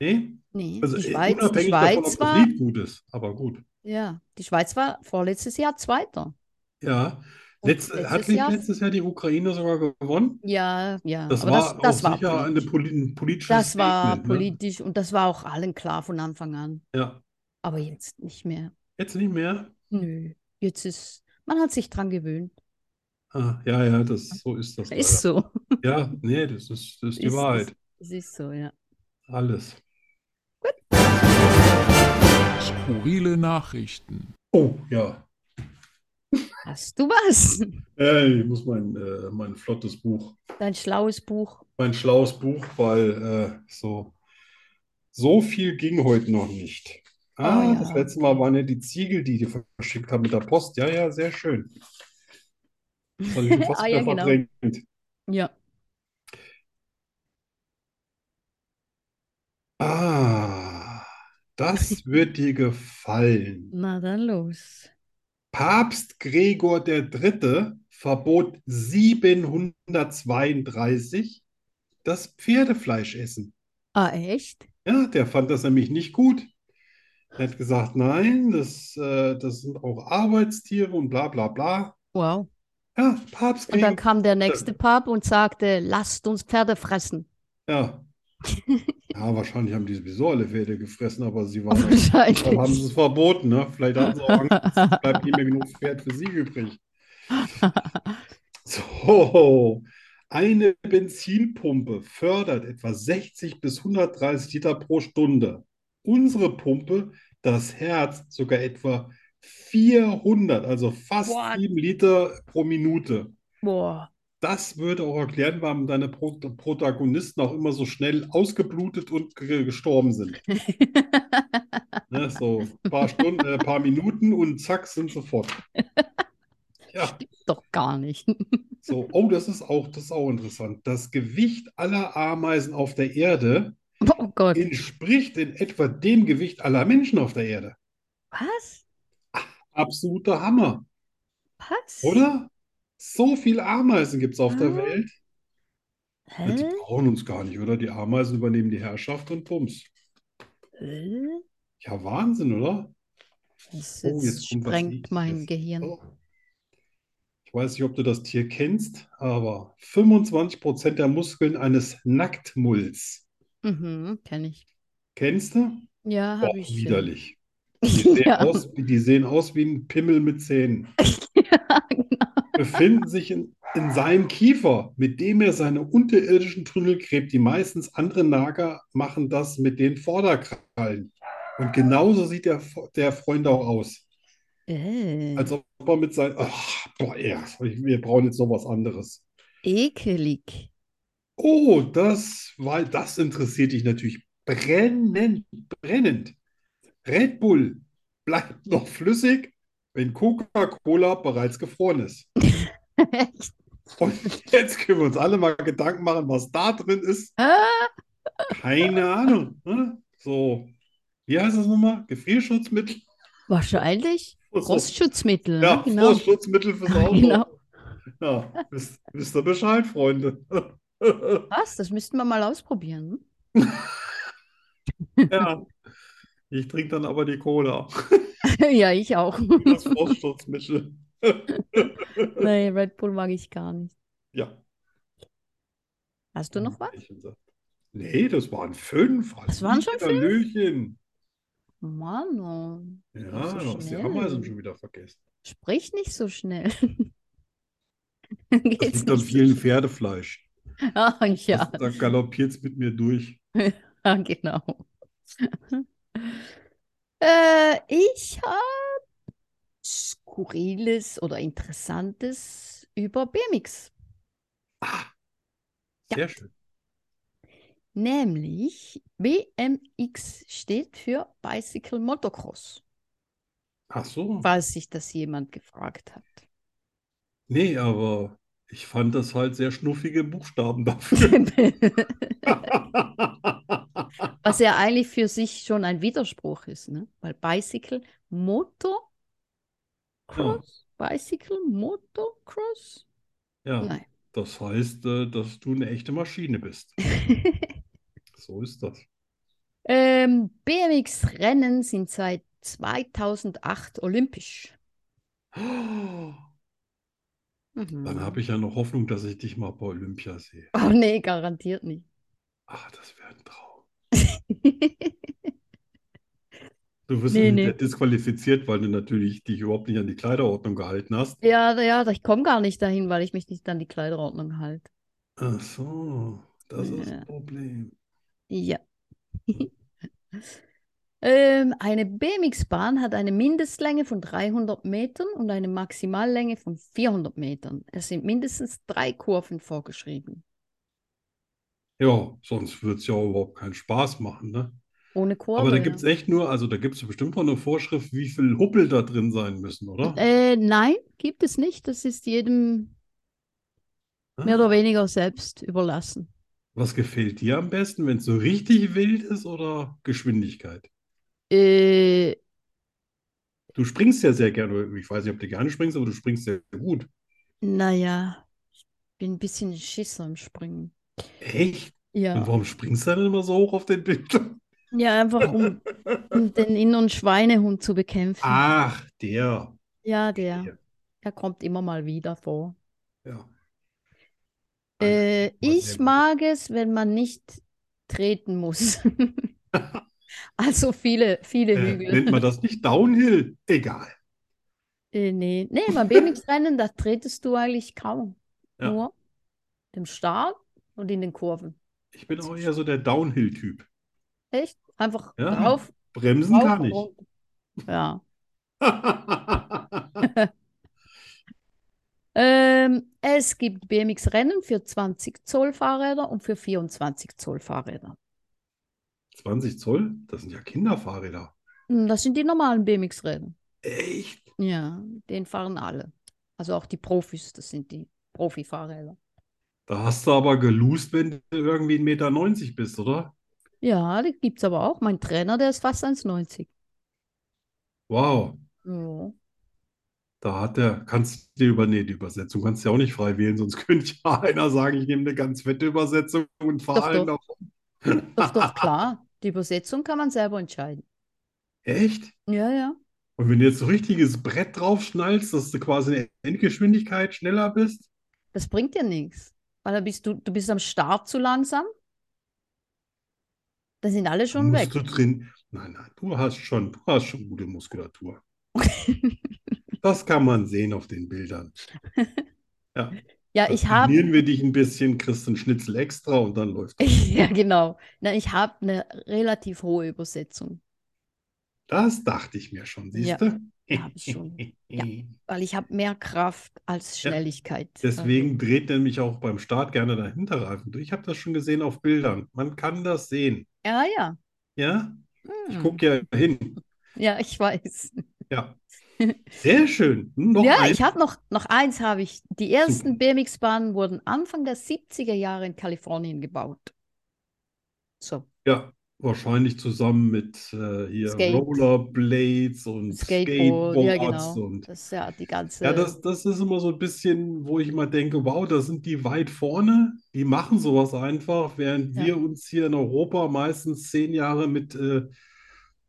Nee? Nee, Also die äh, Schweiz, die unabhängig davon, ob Schweiz das war, Lied gut ist. Aber gut. Ja, die Schweiz war vorletztes Jahr Zweiter. Ja. Und Letz, letztes hat nicht Jahr- letztes Jahr die Ukraine sogar gewonnen? Ja, ja, Das aber war das, das auch war sicher eine politisch. poli ein politisches Das war Statement, ne? politisch und das war auch allen klar von Anfang an. Ja. Aber jetzt nicht mehr. Jetzt nicht mehr? Nö, jetzt ist, man hat sich dran gewöhnt. Ah, ja, ja, das, so ist das Ist leider. so. Ja, nee, das ist, das ist die Ist, Wahrheit. ist, es ist so, ja. Alles. Skurrile Nachrichten. Oh, ja. Hast du was? Äh, ich muss mein, äh, mein flottes Buch, Dein schlaues Buch. mein schlaues Buch, weil äh, so, so viel ging heute noch nicht. Ah, Oh das ja. letzte Mal waren ja die Ziegel, die die verschickt haben mit der Post. Ja, ja, sehr schön. Das habe ich schon fast Ah, ja, genau. verdrängt. Ja. Ah, das wird dir gefallen. Na dann los. Papst Gregor III. verbot 732 das Pferdefleischessen. Ah, echt? Ja, der fand das nämlich nicht gut. Er hat gesagt, nein, das, äh, das sind auch Arbeitstiere und bla bla bla. Wow. Ja, Papst Und dann kam der nächste Papst und sagte, lasst uns Pferde fressen. ja. Ja, wahrscheinlich haben die sowieso alle Pferde gefressen, aber sie waren, dann haben sie Wahrscheinlich. es verboten, ne? Vielleicht haben sie auch Angst, es bleibt nicht mehr genug Pferd für sie übrig. So, eine Benzinpumpe fördert etwa 60 bis 130 Liter pro Stunde. Unsere Pumpe, das Herz, sogar etwa 400, also fast What? 7 Liter pro Minute. Boah. Das würde auch erklären, warum deine Pro Protagonisten auch immer so schnell ausgeblutet und ge- gestorben sind. Ne, so ein paar Stunden, äh, paar Minuten und zack, sind sie fort. Ja. Doch gar nicht. So, oh, das ist auch, das ist auch interessant. Das Gewicht aller Ameisen auf der Erde Oh Gott. entspricht in etwa dem Gewicht aller Menschen auf der Erde. Was? Absoluter Hammer, Was? oder? So viele Ameisen gibt es auf der Ah. Welt. Ja, Die brauchen uns gar nicht, oder? Die Ameisen übernehmen die Herrschaft und Bums. Hä? Ja, Wahnsinn, oder? Das Oh, jetzt sprengt mein. Gehirn. Oh. Ich weiß nicht, ob du das Tier kennst, aber 25% der Muskeln eines Nacktmulls. Mhm, kenne ich. Kennst du? Ja, habe ich. widerlich. Die sehen Ja. aus, die sehen aus wie ein Pimmel mit Zähnen. Ja, genau. Befinden sich in, in seinem Kiefer, mit dem er seine unterirdischen Tunnel gräbt. Die meistens andere Nager machen das mit den Vorderkrallen. Und genauso sieht der, der Freund auch aus. Äh, Als ob er mit seinen. Ach, boah, ja, wir brauchen jetzt noch was anderes. ekelig. Oh, das, weil das interessiert dich natürlich brennend, brennend. Red Bull bleibt noch flüssig, wenn Coca-Cola bereits gefroren ist. Und jetzt können wir uns alle mal Gedanken machen, was da drin ist. Ah, Keine Ahnung. Ne? So, wie heißt das nochmal? Gefrierschutzmittel? wahrscheinlich. Frostschutzmittel, Ja, ne? Genau. Frostschutzmittel fürs Auto. Genau. Ja, wisst, wisst ihr Bescheid, Freunde. Was? Das müssten wir mal ausprobieren. Ja, ich trinke dann aber die Cola. Ja, ich auch. Das Frostschutzmittel. Nee, Red Bull mag ich gar nicht. Ja. Hast du noch was? Nee, das waren fünf. Das waren schon fünf? Hallöchen. Mann, oh. Ja, So die. Ameisen schon wieder vergessen. sprich nicht so schnell. Das Geht's liegt an vielen? Pferdefleisch. Ah, ja, da galoppiert es mit mir durch. ah, genau. äh, ich habe Skurriles oder Interessantes über BMX. Sehr schön. Nämlich BMX steht für Bicycle Motocross, Ach so. falls sich das jemand gefragt hat. Nee, aber ich fand das halt sehr schnuffige Buchstaben dafür. Was ja eigentlich für sich schon ein Widerspruch ist, ne? Weil Bicycle Motocross, Bicycle Motocross? Ja, Nein. das heißt, äh, dass du eine echte Maschine bist. So ist das. Ähm, BMX-Rennen sind seit 2008 olympisch. Oh, Mhm. Dann habe ich ja noch Hoffnung, dass ich dich mal bei Olympia sehe. Oh nee, garantiert nicht. Ach, das wäre ein Traum. Du wirst Nee, nee. disqualifiziert, weil du natürlich dich überhaupt nicht an die Kleiderordnung gehalten hast. Ja, ja, ich komme gar nicht dahin, weil ich mich nicht an die Kleiderordnung halte. Ach so, das ist Ja. das Problem. Ja. ähm, eine BMX-Bahn hat eine Mindestlänge von 300 Metern und eine Maximallänge von 400 Metern. Es sind mindestens drei Kurven vorgeschrieben. Ja, sonst wird es ja überhaupt keinen Spaß machen, ne? Ohne Kurve. Aber da gibt es echt nur, also da gibt es bestimmt noch eine Vorschrift, wie viel Huppel da drin sein müssen, oder? Äh, nein, gibt es nicht. Das ist jedem mehr Ah, oder weniger selbst überlassen. Was gefällt dir am besten, wenn es so richtig wild ist oder Geschwindigkeit? Äh, Du springst ja sehr gerne, ich weiß nicht, ob du gerne springst, aber du springst sehr gut. naja, ich bin ein bisschen Schisser im Springen. Echt? Und Ja, warum springst du dann immer so hoch auf den Bildschirm? ja, einfach um, um den inneren Schweinehund zu bekämpfen. Ach, der. Ja, der, Der. kommt immer mal wieder vor. Ja. Äh, ich mag es, wenn man nicht treten muss. Also viele, viele Äh, Hügel. nennt man das nicht Downhill? Egal. Äh, nee, nee, beim BMX-Rennen, da tretest du eigentlich kaum. Ja. Nur im Start und in den Kurven. Ich bin auch eher so der Downhill-Typ. Echt? Einfach Ja, drauf, Bremsen drauf kann ich. runter. Ja. Ähm, es gibt BMX-Rennen für 20 Zoll Fahrräder und für 24 Zoll Fahrräder. 20 Zoll? Das sind ja Kinderfahrräder. Hm, Das sind die normalen BMX-Räder. Echt? Ja, den fahren alle. Also auch die Profis, das sind die Profi-Fahrräder. Da hast du aber geloost, wenn du irgendwie 1,90 Meter bist, oder? Ja, die gibt es aber auch. Mein Trainer, der ist fast 1,90. Wow. Ja. Da hat der, kannst du dir über, nee, die Übersetzung kannst du ja auch nicht frei wählen, sonst könnte ja einer sagen, ich nehme eine ganz fette Übersetzung und fahre allen davon. Doch, doch, klar. Die Übersetzung kann man selber entscheiden. Echt? Ja, ja. Und wenn du jetzt so richtiges Brett drauf schnallst, dass du quasi in Endgeschwindigkeit schneller bist? Das bringt dir nichts. Weil da bist du, du bist am Start zu langsam. Da sind alle schon musst weg. du drin. Nein, nein, du hast schon, du hast schon gute Muskulatur. Das kann man sehen auf den Bildern. Ja, Ja, ich habe. trainieren wir dich ein bisschen, kriegst einen Schnitzel extra und dann läuft das. Ja, genau. Na, ich habe eine relativ hohe Übersetzung. Das dachte ich mir schon, Ja, siehst du? hab ich schon. Ja. Weil ich habe mehr Kraft als Ja, Schnelligkeit. Deswegen dreht nämlich auch beim Start gerne der Hinterreifen durch. Ich habe das schon gesehen auf Bildern. Man kann das sehen. Also, ja, ja. Ja, ich Hm. gucke ja hin. Ja, ich weiß. Ja, sehr schön. Noch Ja, ein. ich habe noch, noch eins habe ich. Die ersten BMX-Bahnen wurden Anfang der 70er Jahre in Kalifornien gebaut. So, Ja, wahrscheinlich zusammen mit äh, hier Skate. Rollerblades und Skateboard, ja Skateboards genau. und Das ist ja die ganze. ja, das, das ist immer so ein bisschen, wo ich immer denke, wow, da sind die weit vorne, die machen sowas einfach, während Ja. wir uns hier in Europa meistens zehn Jahre mit äh,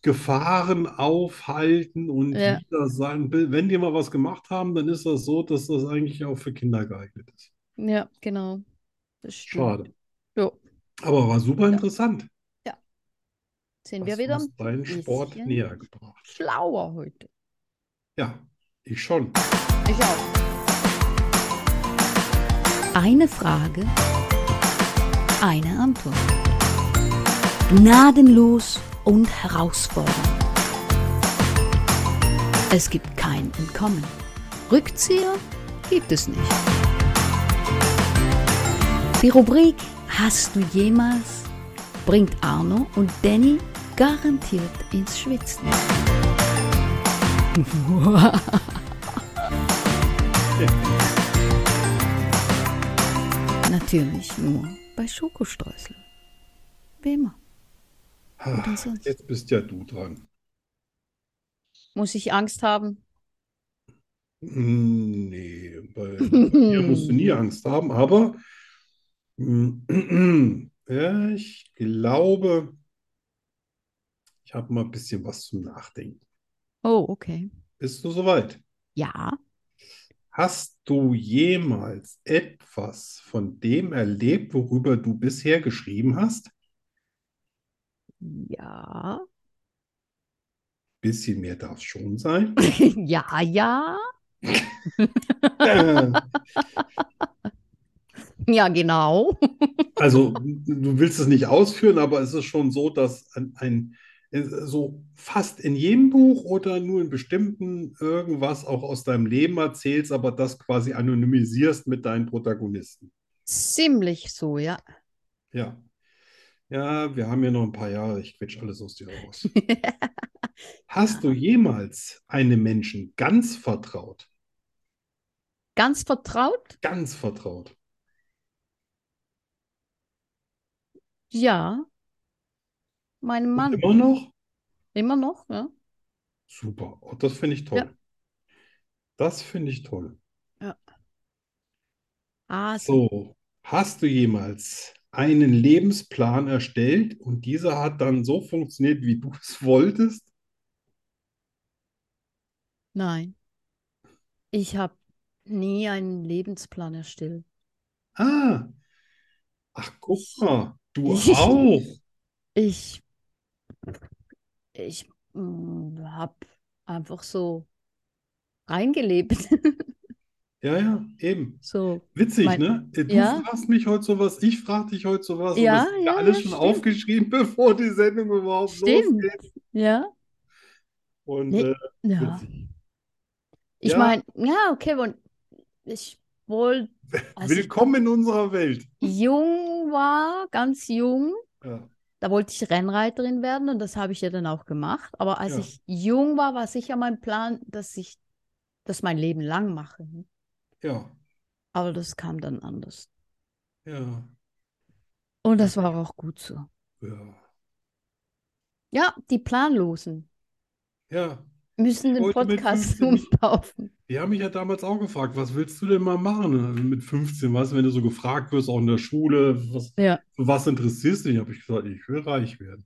Gefahren aufhalten und Ja. wieder sagen, wenn die mal was gemacht haben, dann ist das so, dass das eigentlich auch für Kinder geeignet ist. Ja, genau. Das stimmt. Schade. Ja, Aber war super Ja. interessant. sind wir Hast du wieder deinen Sport näher gebracht. schlauer heute. Ja, ich schon. Ich auch. Eine Frage, eine Antwort. Gnadenlos und herausfordernd. Es gibt kein Entkommen. Rückzieher gibt es nicht. Die Rubrik Hast du jemals bringt Arno und Danny garantiert ins Schwitzen. Natürlich nur bei Schokostreusel. Wie immer. Sonst? Jetzt bist ja du dran. Muss ich Angst haben? Nee, bei mir musst du nie Angst haben, aber hm, ja, ich glaube, ich habe mal ein bisschen was zum Nachdenken. Oh, okay. Bist du soweit? Ja. Hast du jemals etwas von dem erlebt, worüber du bisher geschrieben hast? Ja. Bisschen mehr darf es schon sein. Ja, ja. Ja, genau. Also, du willst es nicht ausführen, aber es ist schon so, dass ein, ein so fast in jedem Buch oder nur in bestimmten irgendwas auch aus deinem Leben erzählst, aber das quasi anonymisierst mit deinen Protagonisten. Ziemlich so, ja. Ja. Ja, wir haben ja noch ein paar Jahre. Ich quetsch alles aus dir raus. Hast du jemals einem Menschen ganz vertraut? Ganz vertraut? Ganz vertraut? Ja. Meinem Und Mann. immer noch? Immer noch, ja. Super. Oh, das finde ich toll. Ja. Das finde ich toll. Ah, so. So, hast du jemals einen Lebensplan erstellt und dieser hat dann so funktioniert, wie du es wolltest? Nein. Ich habe nie einen Lebensplan erstellt. Ah, ach, guck mal, du Ich- auch. Ich, ich habe einfach so reingelebt. Ja, ja, eben. So, Witzig, Mein- ne? Du Ja. fragst mich heute sowas, ich frage dich heute sowas und Ja, das ist ja, alles ja, schon stimmt. aufgeschrieben, bevor die Sendung überhaupt Stimmt. losgeht. ja. Und Nee. äh, Ja. witzig. Ich Ja. meine, ja, okay, und ich wollte, als ich Willkommen in unserer Welt. jung war, ganz jung, Ja, da wollte ich Rennreiterin werden und das habe ich ja dann auch gemacht. Aber als Ja. ich jung war, war sicher mein Plan, dass ich das mein Leben lang mache. Ja, Aber das kam dann anders. ja, Und das war auch gut so. ja, Ja, die Planlosen ja. müssen den Podcast 15 nicht- umtaufen. Die haben mich ja damals auch gefragt, was willst du denn mal machen? Also mit 15, weißt du, wenn du so gefragt wirst, auch in der Schule, was, Ja. was interessierst du dich? Habe ich gesagt, ich will reich werden.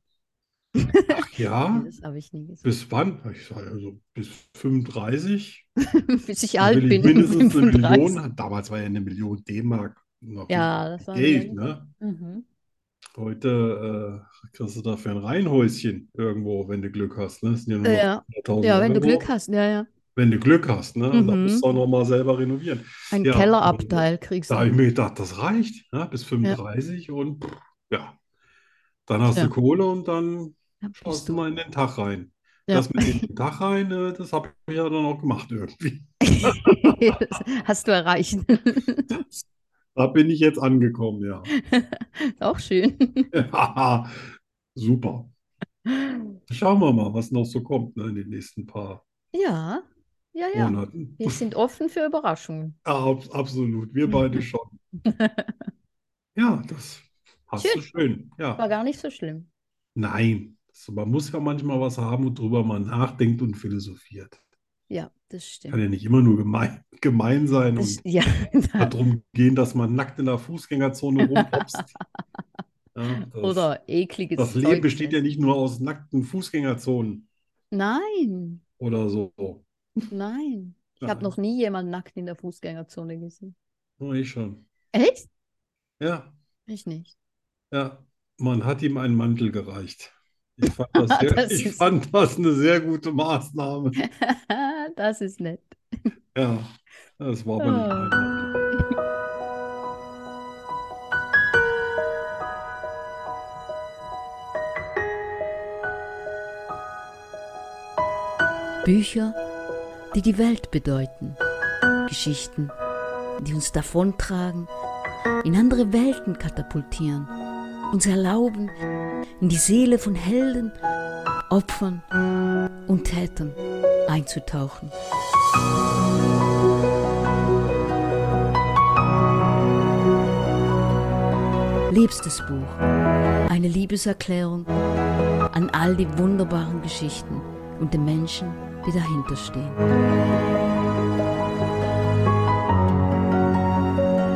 Ach ja? Das habe ich nie gesagt. Bis wann? Ich sage, also bis 35. Bis ich alt ich bin, mindestens eine 35. Million. Damals war ja eine Million D-Mark noch Ja, das war Geld, ne? Mhm. Heute äh, kriegst du dafür ein Reihenhäuschen irgendwo, wenn du Glück hast. Ne? Ja Ja. 100.000 Ja, wenn du. Glück hast, ja, ja. Wenn du Glück hast, ne? Und dann Mhm. musst du auch noch mal selber renovieren. Ein Ja, Kellerabteil kriegst Da habe ich du. mir gedacht, das reicht, ne? Bis 35 und pff, ja. Dann hast Ja. du Kohle und dann Ja, schaust du mal in den Tag rein. Ja. Das mit den Tag rein, äh, das habe ich ja dann auch gemacht irgendwie. Hast du erreicht. Da bin ich jetzt angekommen, ja. Auch schön. Ja, super. Schauen wir mal, was noch so kommt, ne, in den nächsten paar Ja, ja, ja. Monaten. Wir sind offen für Überraschungen. Ja, ab, absolut, wir beide schon. Ja, das hast du schön. War Ja, gar nicht so schlimm. nein, so, man muss ja manchmal was haben, worüber man nachdenkt und philosophiert. Ja, das Kann stimmt. ja nicht immer nur gemein, gemein sein Das, und ja, darum gehen, dass man nackt in der Fußgängerzone rumhopst. Ja, das, oder ekliges das Leben besteht ja nicht nur aus nackten Fußgängerzonen Nein, oder so. nein. Ich habe noch nie jemanden nackt in der Fußgängerzone gesehen. Oh, ich schon. Echt? Ja, Ich nicht. ja, man hat ihm einen Mantel gereicht. Ich fand das, sehr, Das ich fand das eine sehr gute Maßnahme. Das ist nett. Ja, das war aber nicht Ah. ein Mantel. Bücher, die die Welt bedeuten. Geschichten, die uns davontragen, in andere Welten katapultieren, uns erlauben, in die Seele von Helden, Opfern und Tätern einzutauchen. Liebstes Buch, eine Liebeserklärung an all die wunderbaren Geschichten und den Menschen, die dahinter stehen.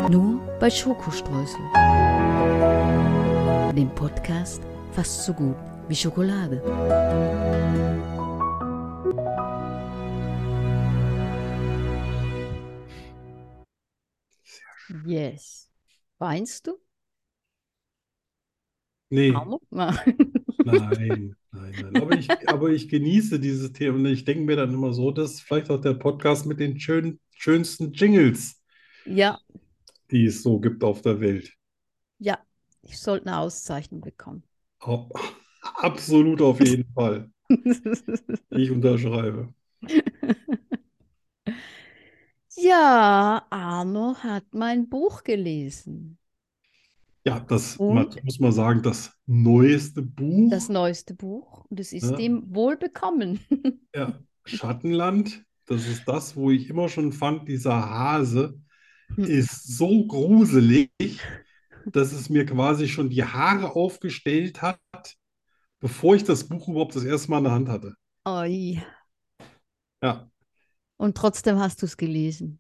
Nur bei Schokostreusel. Dem Podcast fast so gut wie Schokolade. Yes. Weinst du? Nee. Nein, nein, nein. Aber ich, aber ich genieße dieses Thema und ich denke mir dann immer so, das ist vielleicht auch der Podcast mit den schön, schönsten Jingles. Ja. Die es so gibt auf der Welt. Ja, ich sollte eine Auszeichnung bekommen. Au- Absolut auf jeden Fall. Ich unterschreibe. Ja, Arno hat mein Buch gelesen. Ja, das man, muss man sagen, das neueste Buch. Das neueste Buch. Und es ist Ja. ihm wohl bekommen. Ja, Schattenland, das ist das, wo ich immer schon fand, dieser Hase Hm. ist so gruselig, dass es mir quasi schon die Haare aufgestellt hat, bevor ich das Buch überhaupt das erste Mal in der Hand hatte. Oi. Ja, Und trotzdem hast du es gelesen.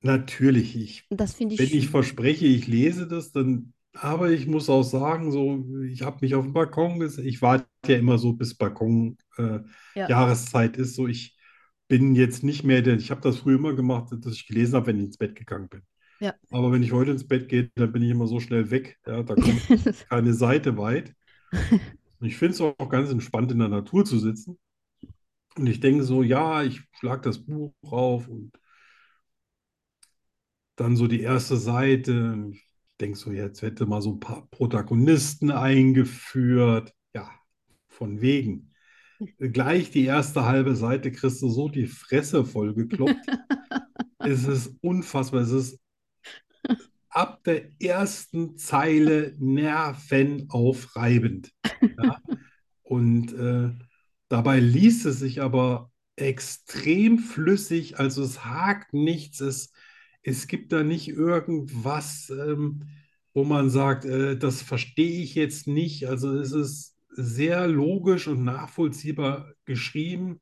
natürlich. Ich, das finde ich wenn ich schön. verspreche, ich lese das, dann, aber ich muss auch sagen, so, ich habe mich auf den Balkon gesetzt. Ich warte ja immer so, bis Balkon äh, Ja. Jahreszeit ist. So, ich bin jetzt nicht mehr der, ich habe das früher immer gemacht, dass ich gelesen habe, wenn ich ins Bett gegangen bin. Ja. Aber wenn ich heute ins Bett gehe, dann bin ich immer so schnell weg. Ja, da kommt keine Seite weit. Und ich finde es auch ganz entspannt, in der Natur zu sitzen. Und ich denke so, ja, ich schlage das Buch auf und dann so die erste Seite. Ich denke so, jetzt hätte mal so ein paar Protagonisten eingeführt. Ja, von wegen. Gleich die erste halbe Seite kriegst du so die Fresse vollgekloppt. Es ist unfassbar. Es ist ab der ersten Zeile nervenaufreibend. Ja? Und äh, dabei liest es sich aber extrem flüssig, also es hakt nichts, es, es gibt da nicht irgendwas, ähm, wo man sagt, äh, das verstehe ich jetzt nicht. Also es ist sehr logisch und nachvollziehbar geschrieben,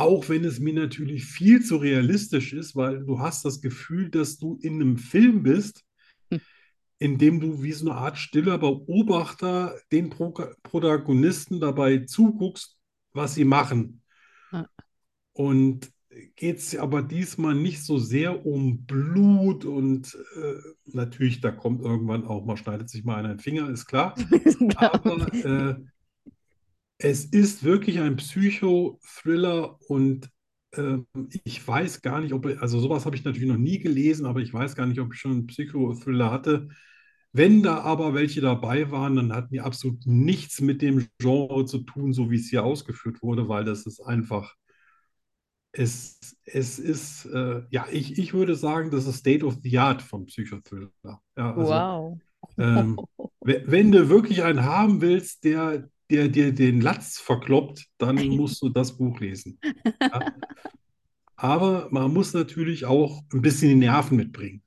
auch wenn es mir natürlich viel zu realistisch ist, weil du hast das Gefühl, dass du in einem Film bist, in dem du wie so eine Art stiller Beobachter den Pro Protagonisten dabei zuguckst, was sie machen. Ja. Und geht es aber diesmal nicht so sehr um Blut und äh, natürlich, da kommt irgendwann auch mal, schneidet sich mal einer den Finger, ist klar. Aber äh, es ist wirklich ein Psychothriller und ähm, ich weiß gar nicht, ob, also sowas habe ich natürlich noch nie gelesen, aber ich weiß gar nicht, ob ich schon einen Psychothriller hatte. Wenn da aber welche dabei waren, dann hatten die absolut nichts mit dem Genre zu tun, so wie es hier ausgeführt wurde, weil das ist einfach, es, es ist, äh, ja, ich, ich würde sagen, das ist State of the Art vom Psychothriller. Ja, also, Wow. ähm, we- wenn du wirklich einen haben willst, der der dir den Latz verkloppt, dann musst du das Buch lesen. Ja? Aber man muss natürlich auch ein bisschen die Nerven mitbringen.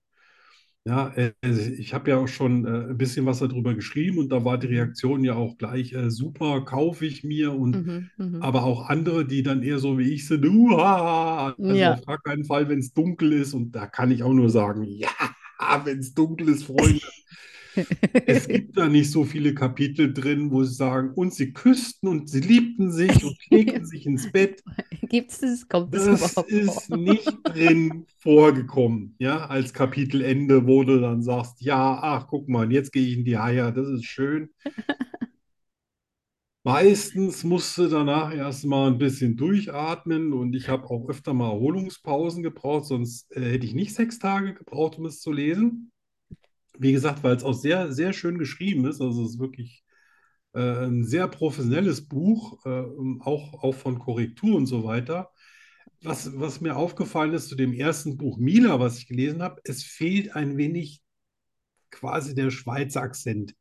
Ja, äh, ich habe ja auch schon äh, ein bisschen was darüber geschrieben und da war die Reaktion ja auch gleich äh, super, kaufe ich mir und Mhm, mhm. aber auch andere, die dann eher so wie ich sind, uha, also Ja. auf gar keinen Fall, wenn es dunkel ist und da kann ich auch nur sagen, ja, wenn es dunkel ist, Freunde. Es gibt da nicht so viele Kapitel drin, wo sie sagen, und sie küssten und sie liebten sich und legten sich ins Bett. Gibt's das? Kommt das Das ist vor? nicht drin vorgekommen, ja, als Kapitelende, wo du dann sagst, ja, ach, guck mal, jetzt gehe ich in die Haia, das ist schön. Meistens musste danach erstmal ein bisschen durchatmen und ich habe auch öfter mal Erholungspausen gebraucht, sonst äh, hätte ich nicht sechs Tage gebraucht, um es zu lesen. Wie gesagt, weil es auch sehr, sehr schön geschrieben ist. Also es ist wirklich äh, ein sehr professionelles Buch, äh, auch, auch von Korrektur und so weiter. Was, was mir aufgefallen ist zu dem ersten Buch Mila, was ich gelesen habe, es fehlt ein wenig quasi der Schweizer Akzent.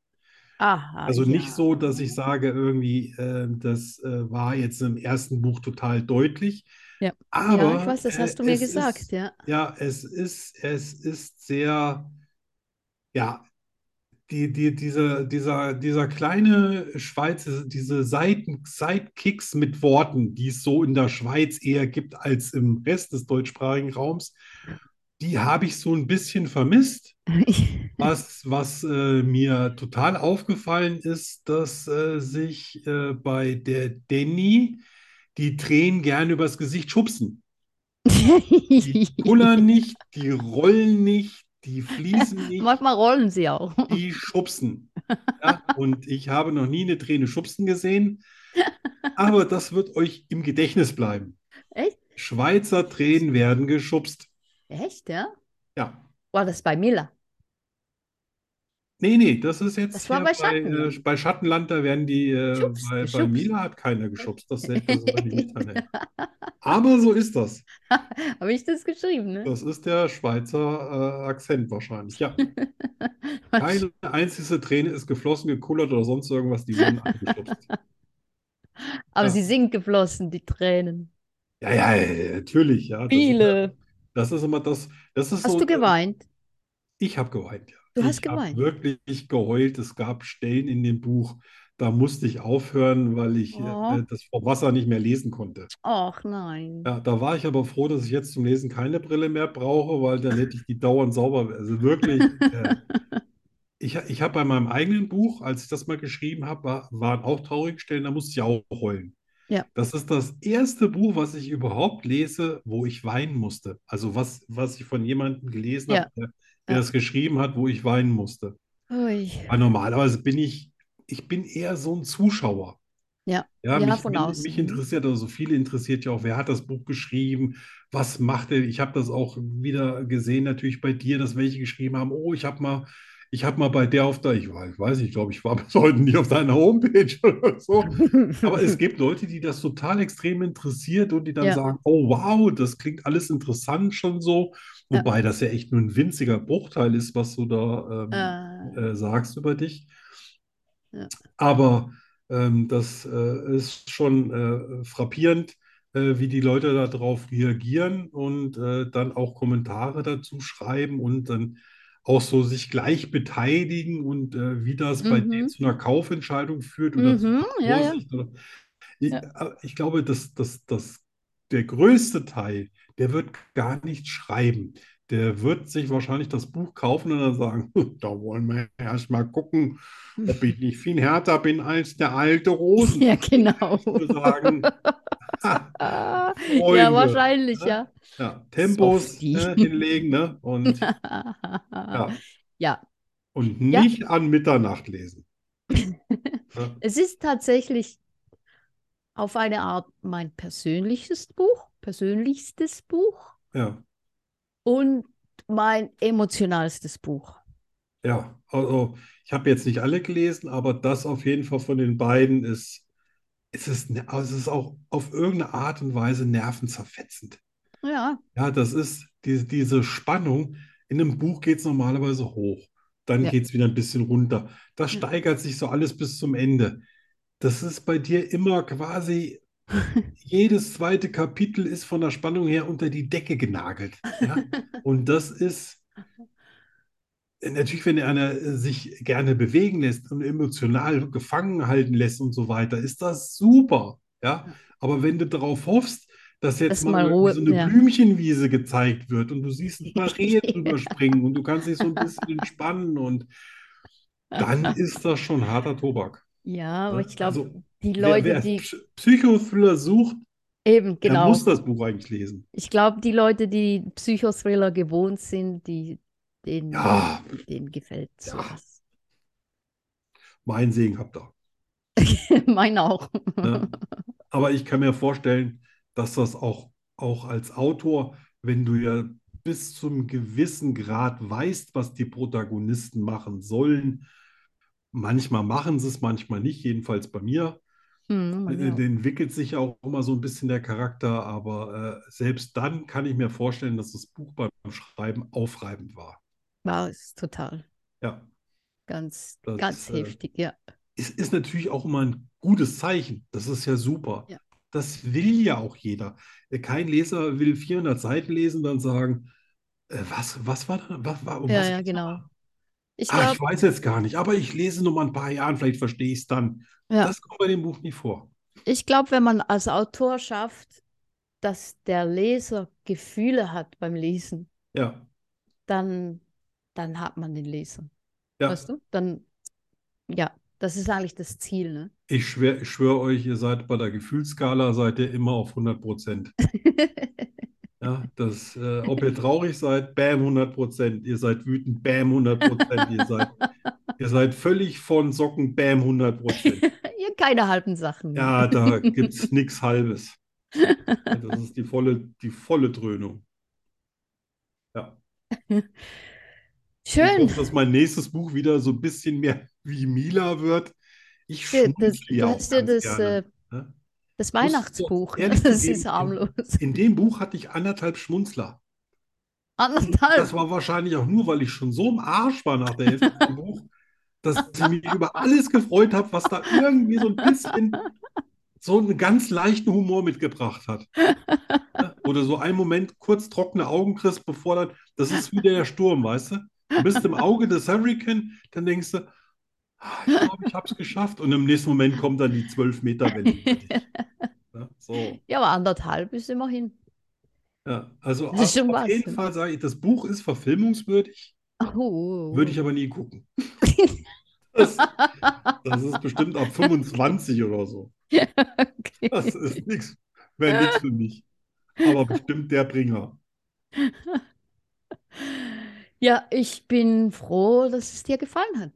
Aha, Also nicht ja. so, dass ich sage, irgendwie, äh, das äh, war jetzt im ersten Buch total deutlich. Ja. Ja, Aber ich weiß, das äh, hast du mir es gesagt, ist, ja. ja, es ist, es ist sehr, ja, die, die, diese, dieser, dieser kleine Schweiz, diese Seiten, Sidekicks mit Worten, die es so in der Schweiz eher gibt als im Rest des deutschsprachigen Raums, die habe ich so ein bisschen vermisst. Was, was äh, mir total aufgefallen ist, dass äh, sich äh, bei der Danny die Tränen gerne übers Gesicht schubsen. Die kullern nicht, die rollen nicht, die fließen nicht, Manchmal rollen sie auch. die schubsen. Ja, und ich habe noch nie eine Träne schubsen gesehen, aber das wird euch im Gedächtnis bleiben. Echt? Schweizer Tränen werden geschubst. Echt, ja? Ja. War das bei Miller? Nee, nee, das ist jetzt Das war bei bei, Schattenland. äh, bei Schattenland, da werden die, äh, bei, bei. Mila hat keiner geschubst, das das aber nicht so ist das. Habe ich das geschrieben, ne? Das ist der Schweizer äh, Akzent wahrscheinlich. Ja, keine einzige Träne ist geflossen, gekullert oder sonst irgendwas, die wurden angeschubst. Aber Ja. sie sind geflossen, die Tränen. Ja, ja, natürlich, ja. Das ist, Viele. das ist immer das, das ist Hast so, du geweint? Ich habe geweint, ja. Du hast Ich habe geweint? wirklich geheult. Es gab Stellen in dem Buch, da musste ich aufhören, weil ich Oh. äh, das vor Wasser nicht mehr lesen konnte. Ach nein. Ja, da war ich aber froh, dass ich jetzt zum Lesen keine Brille mehr brauche, weil dann hätte ich die dauernd sauber. Also wirklich, äh, ich, ich habe bei meinem eigenen Buch, als ich das mal geschrieben habe, war, waren auch traurige Stellen, da musste ich auch heulen. Ja. Das ist das erste Buch, was ich überhaupt lese, wo ich weinen musste. Also was, was ich von jemandem gelesen Ja. habe, der, der das geschrieben hat, wo ich weinen musste. Ui. Weil normalerweise bin ich, ich bin eher so ein Zuschauer. Ja, Ja, ja, mich, von mich, mich interessiert, also viele interessiert ja auch, wer hat das Buch geschrieben, was macht er? Ich habe das auch wieder gesehen, natürlich bei dir, dass welche geschrieben haben, oh, ich habe mal, ich habe mal bei der auf der, ich weiß, ich weiß nicht, ich glaube, ich war bis heute nie auf deiner Homepage oder so. Aber es gibt Leute, die das total extrem interessiert und die dann Ja. sagen, oh wow, das klingt alles interessant schon so. Ja. Wobei das ja echt nur ein winziger Bruchteil ist, was du da ähm, Äh, äh, sagst über dich. Ja. Aber ähm, das äh, ist schon äh, frappierend, äh, wie die Leute darauf reagieren und äh, dann auch Kommentare dazu schreiben und dann auch so sich gleich beteiligen und äh, wie das bei Mhm. denen zu einer Kaufentscheidung führt oder zu Mhm, einer ja, ja. Ich, Ja. ich glaube, dass, dass, dass der größte Teil, der wird gar nicht schreiben. Der wird sich wahrscheinlich das Buch kaufen und dann sagen, da wollen wir erst mal gucken, ob ich nicht viel härter bin als der alte Rosen. ja, genau. Sagen, ha, Freunde, ja, wahrscheinlich, ne? ja. ja, Tempos ne, hinlegen ne? und, ja, Ja, und Ja. nicht an Mitternacht lesen. Ja, es ist tatsächlich auf eine Art mein persönliches Buch, persönlichstes Buch ja, und mein emotionalstes Buch. ja. Also ich habe jetzt nicht alle gelesen, aber das auf jeden Fall von den beiden ist, es ist, ne- also es ist auch auf irgendeine Art und Weise nervenzerfetzend. Ja, Ja, das ist die, diese Spannung. In einem Buch geht es normalerweise hoch, dann Ja. geht es wieder ein bisschen runter. Das Ja. steigert sich so alles bis zum Ende. Das ist bei dir immer quasi, jedes zweite Kapitel ist von der Spannung her unter die Decke genagelt. Ja? Und das ist natürlich, wenn einer äh, sich gerne bewegen lässt und emotional gefangen halten lässt und so weiter, ist das super. Ja? Aber wenn du darauf hoffst, dass jetzt Dass mal mal so eine ja. Blümchenwiese gezeigt wird und du siehst ein paar Rehe drüber springen und du kannst dich so ein bisschen entspannen und dann ist das schon harter Tobak. Ja, aber Ja, ich glaube, also, die Wer, Leute, wer die Psy- Psychothriller sucht, eben der genau, muss das Buch eigentlich lesen. ich glaube, die Leute, die Psychothriller gewohnt sind, die denen, Ja, denen gefällt Ja. sowas. mein Segen habt ihr. Mein auch. Ne? Aber ich kann mir vorstellen, dass das auch, auch als Autor, wenn du ja bis zum gewissen Grad weißt, was die Protagonisten machen sollen, manchmal machen sie es, manchmal nicht, jedenfalls bei mir. Hm, bei mir Äh, entwickelt sich ja auch immer so ein bisschen der Charakter, aber äh, selbst dann kann ich mir vorstellen, dass das Buch beim Schreiben aufreibend war. War es total. Ja, Ganz, Das, ganz äh, heftig, ja. es ist natürlich auch immer ein gutes Zeichen. Das ist ja super. Ja. Das will ja auch jeder. Äh, Kein Leser will 400 Seiten lesen und dann sagen, äh, was, was war da? Was, war, um Ja, was ja, genau. nochmal? Ich Ah, ich glaube, weiß jetzt gar nicht, aber ich lese noch mal ein paar Jahren, vielleicht verstehe ich es dann. ja. Das kommt bei dem Buch nie vor. Ich glaube, wenn man als Autor schafft, dass der Leser Gefühle hat beim Lesen, Ja, dann, dann hat man den Leser. ja. Weißt du? Dann, ja, das ist eigentlich das Ziel, ne? Ich schwör, ich schwöre euch, ihr seid bei der Gefühlsskala, seid ihr immer auf 100 Prozent. Ja, das, äh, ob ihr traurig seid, bam, 100 Prozent. Ihr seid wütend, bam, 100 Prozent. Ihr seid, ihr seid völlig von Socken, bam, 100 Prozent. Ihr keine halben Sachen. Ja, da gibt es nichts Halbes. Das ist die volle, die volle Dröhnung. Ja. Ich Schön. hoffe, dass mein nächstes Buch wieder so ein bisschen mehr wie Mila wird. Ich Das, ja dir ganz das, gerne. äh, ne? Das Weihnachtsbuch. ehrlich Das zugeben, ist harmlos. In dem Buch hatte ich anderthalb Schmunzler. Anderthalb. Das war wahrscheinlich auch nur, weil ich schon so im Arsch war nach der Hälfte vom Buch, dass ich mich über alles gefreut habe, was da irgendwie so ein bisschen so einen ganz leichten Humor mitgebracht hat. Ne? Oder so einen Moment kurz trockene Augen kriegst, bevor dann, das ist wieder der Sturm, weißt du? Du bist im Auge des Hurricane, dann denkst du, ich glaube, ich habe es geschafft. Und im nächsten Moment kommt dann die 12 Meter Welle. Ne? So. Ja, aber anderthalb ist immerhin. Ja, also Das ist schon auf was, jeden ne? Fall sage ich, das Buch ist verfilmungswürdig. Oh. Würde ich aber nie gucken. Das, das ist bestimmt ab 25 oder so. Okay. Das ist nichts, wäre nichts für mich. Aber bestimmt der Bringer. Ja, ich bin froh, dass es dir gefallen hat.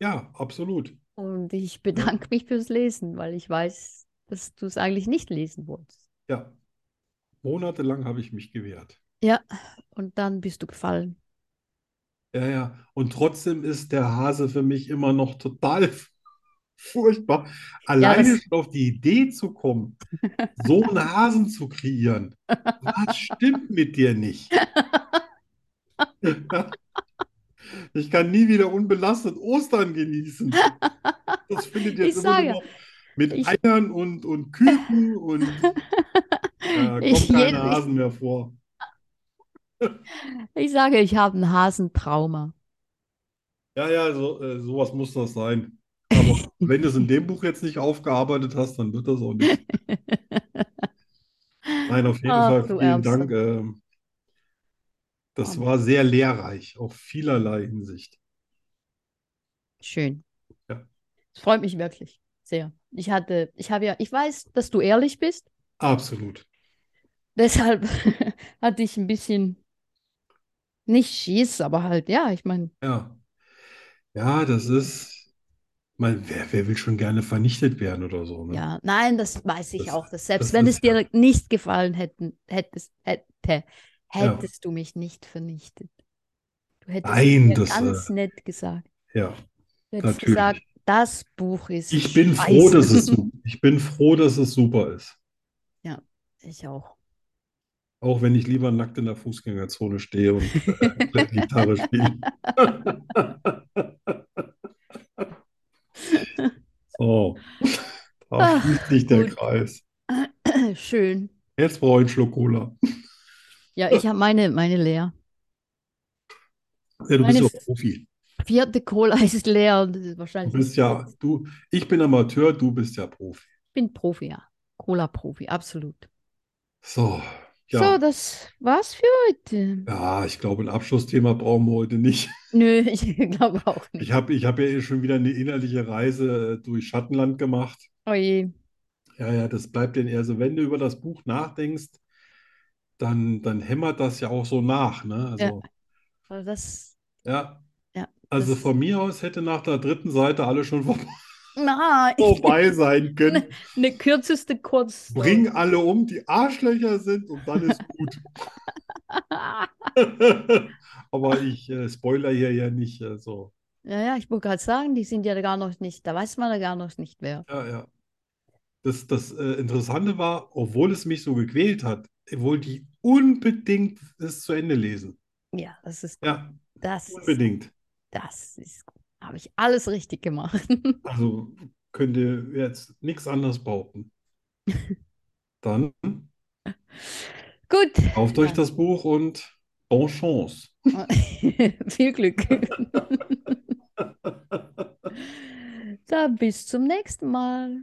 Ja, absolut. Und ich bedanke mich fürs Lesen, weil ich weiß, dass du es eigentlich nicht lesen wolltest. Ja. Monatelang habe ich mich gewehrt. Ja, und dann bist du gefallen. Ja, ja. Und trotzdem ist der Hase für mich immer noch total furchtbar. Alleine das- schon auf die Idee zu kommen, so einen Hasen zu kreieren. Was stimmt mit dir nicht? Ich kann nie wieder unbelastet Ostern genießen. Das findet jetzt Ich immer sage, nur mit ich- Eiern und, und Küken und Ich- kommt jeden- Hasen mehr vor. Ich sage, ich habe ein Hasentrauma. Ja, ja, so, äh, sowas muss das sein. Aber wenn du es in dem Buch jetzt nicht aufgearbeitet hast, dann wird das auch nicht. Nein, auf jeden Ach, Fall vielen. Dank. ähm, das war sehr lehrreich, auf vielerlei Hinsicht. Schön. Ja. Es freut mich wirklich sehr. Ich hatte, ich habe ja, ich weiß, dass du ehrlich bist. Absolut. Deshalb hatte ich ein bisschen nicht Schiss, aber halt, ja, ich meine, Ja. Ja, das ist, mein, wer, wer will schon gerne vernichtet werden oder so, ne? ja, nein, das weiß ich Das- auch, dass selbst das wenn es dir ja- nicht gefallen hätten, hättest, hätte, hättest du mich nicht vernichtet. Du hättest Nein, das, ganz äh, nett gesagt. Ja. Du hättest natürlich. gesagt, das Buch ist Ich bin froh, dass es, ich bin froh, dass es super ist. Ich auch. Auch wenn ich lieber nackt in der Fußgängerzone stehe und äh, Gitarre spiele. So, da schließt sich der. Kreis. Schön. Jetzt brauche ich einen Schluck Cola. Ja, ich habe meine, meine leer. Ja, du bist Meine ja F- Profi. Vierte Cola ist leer das ist Du wahrscheinlich bist die ja, du, ich bin Amateur, du bist ja Profi. Ich bin Profi, ja. Cola-Profi, absolut. So, So, ja. das war's für heute. Ja, ich glaube, ein Abschlussthema brauchen wir heute nicht. Nö, ich glaube auch nicht. Ich habe ich hab ja eh schon wieder eine innerliche Reise äh, durch Schattenland gemacht. Oh je. Ja, ja, das bleibt denn eher so, wenn du über das Buch nachdenkst, dann, dann hämmert das ja auch so nach, ne? Also, Also das, ja. ja, Also das, von mir aus hätte nach der dritten Seite alle schon vor na, vorbei sein können. eine kürzeste Kurzstory. Bring alle um, die Arschlöcher sind und dann ist gut. Aber ich äh, spoiler hier ja nicht. Also, Ja, ja, ich wollte gerade sagen, die sind ja gar noch nicht, da weiß man ja gar noch nicht wer. ja, ja. Das, das äh, Interessante war, obwohl es mich so gequält hat, wollte ich unbedingt es zu Ende lesen. Ja, das ist, Ja, das ist, unbedingt. das ist, habe ich alles richtig gemacht. Also könnt ihr jetzt nichts anderes behaupten. Dann Gut. kauft euch das Buch und bonne chance. Viel Glück. Dann bis zum nächsten Mal.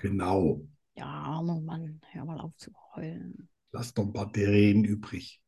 Genau. Ja, armer Mann, hör mal auf zu heulen. Lass doch ein paar Tränen übrig.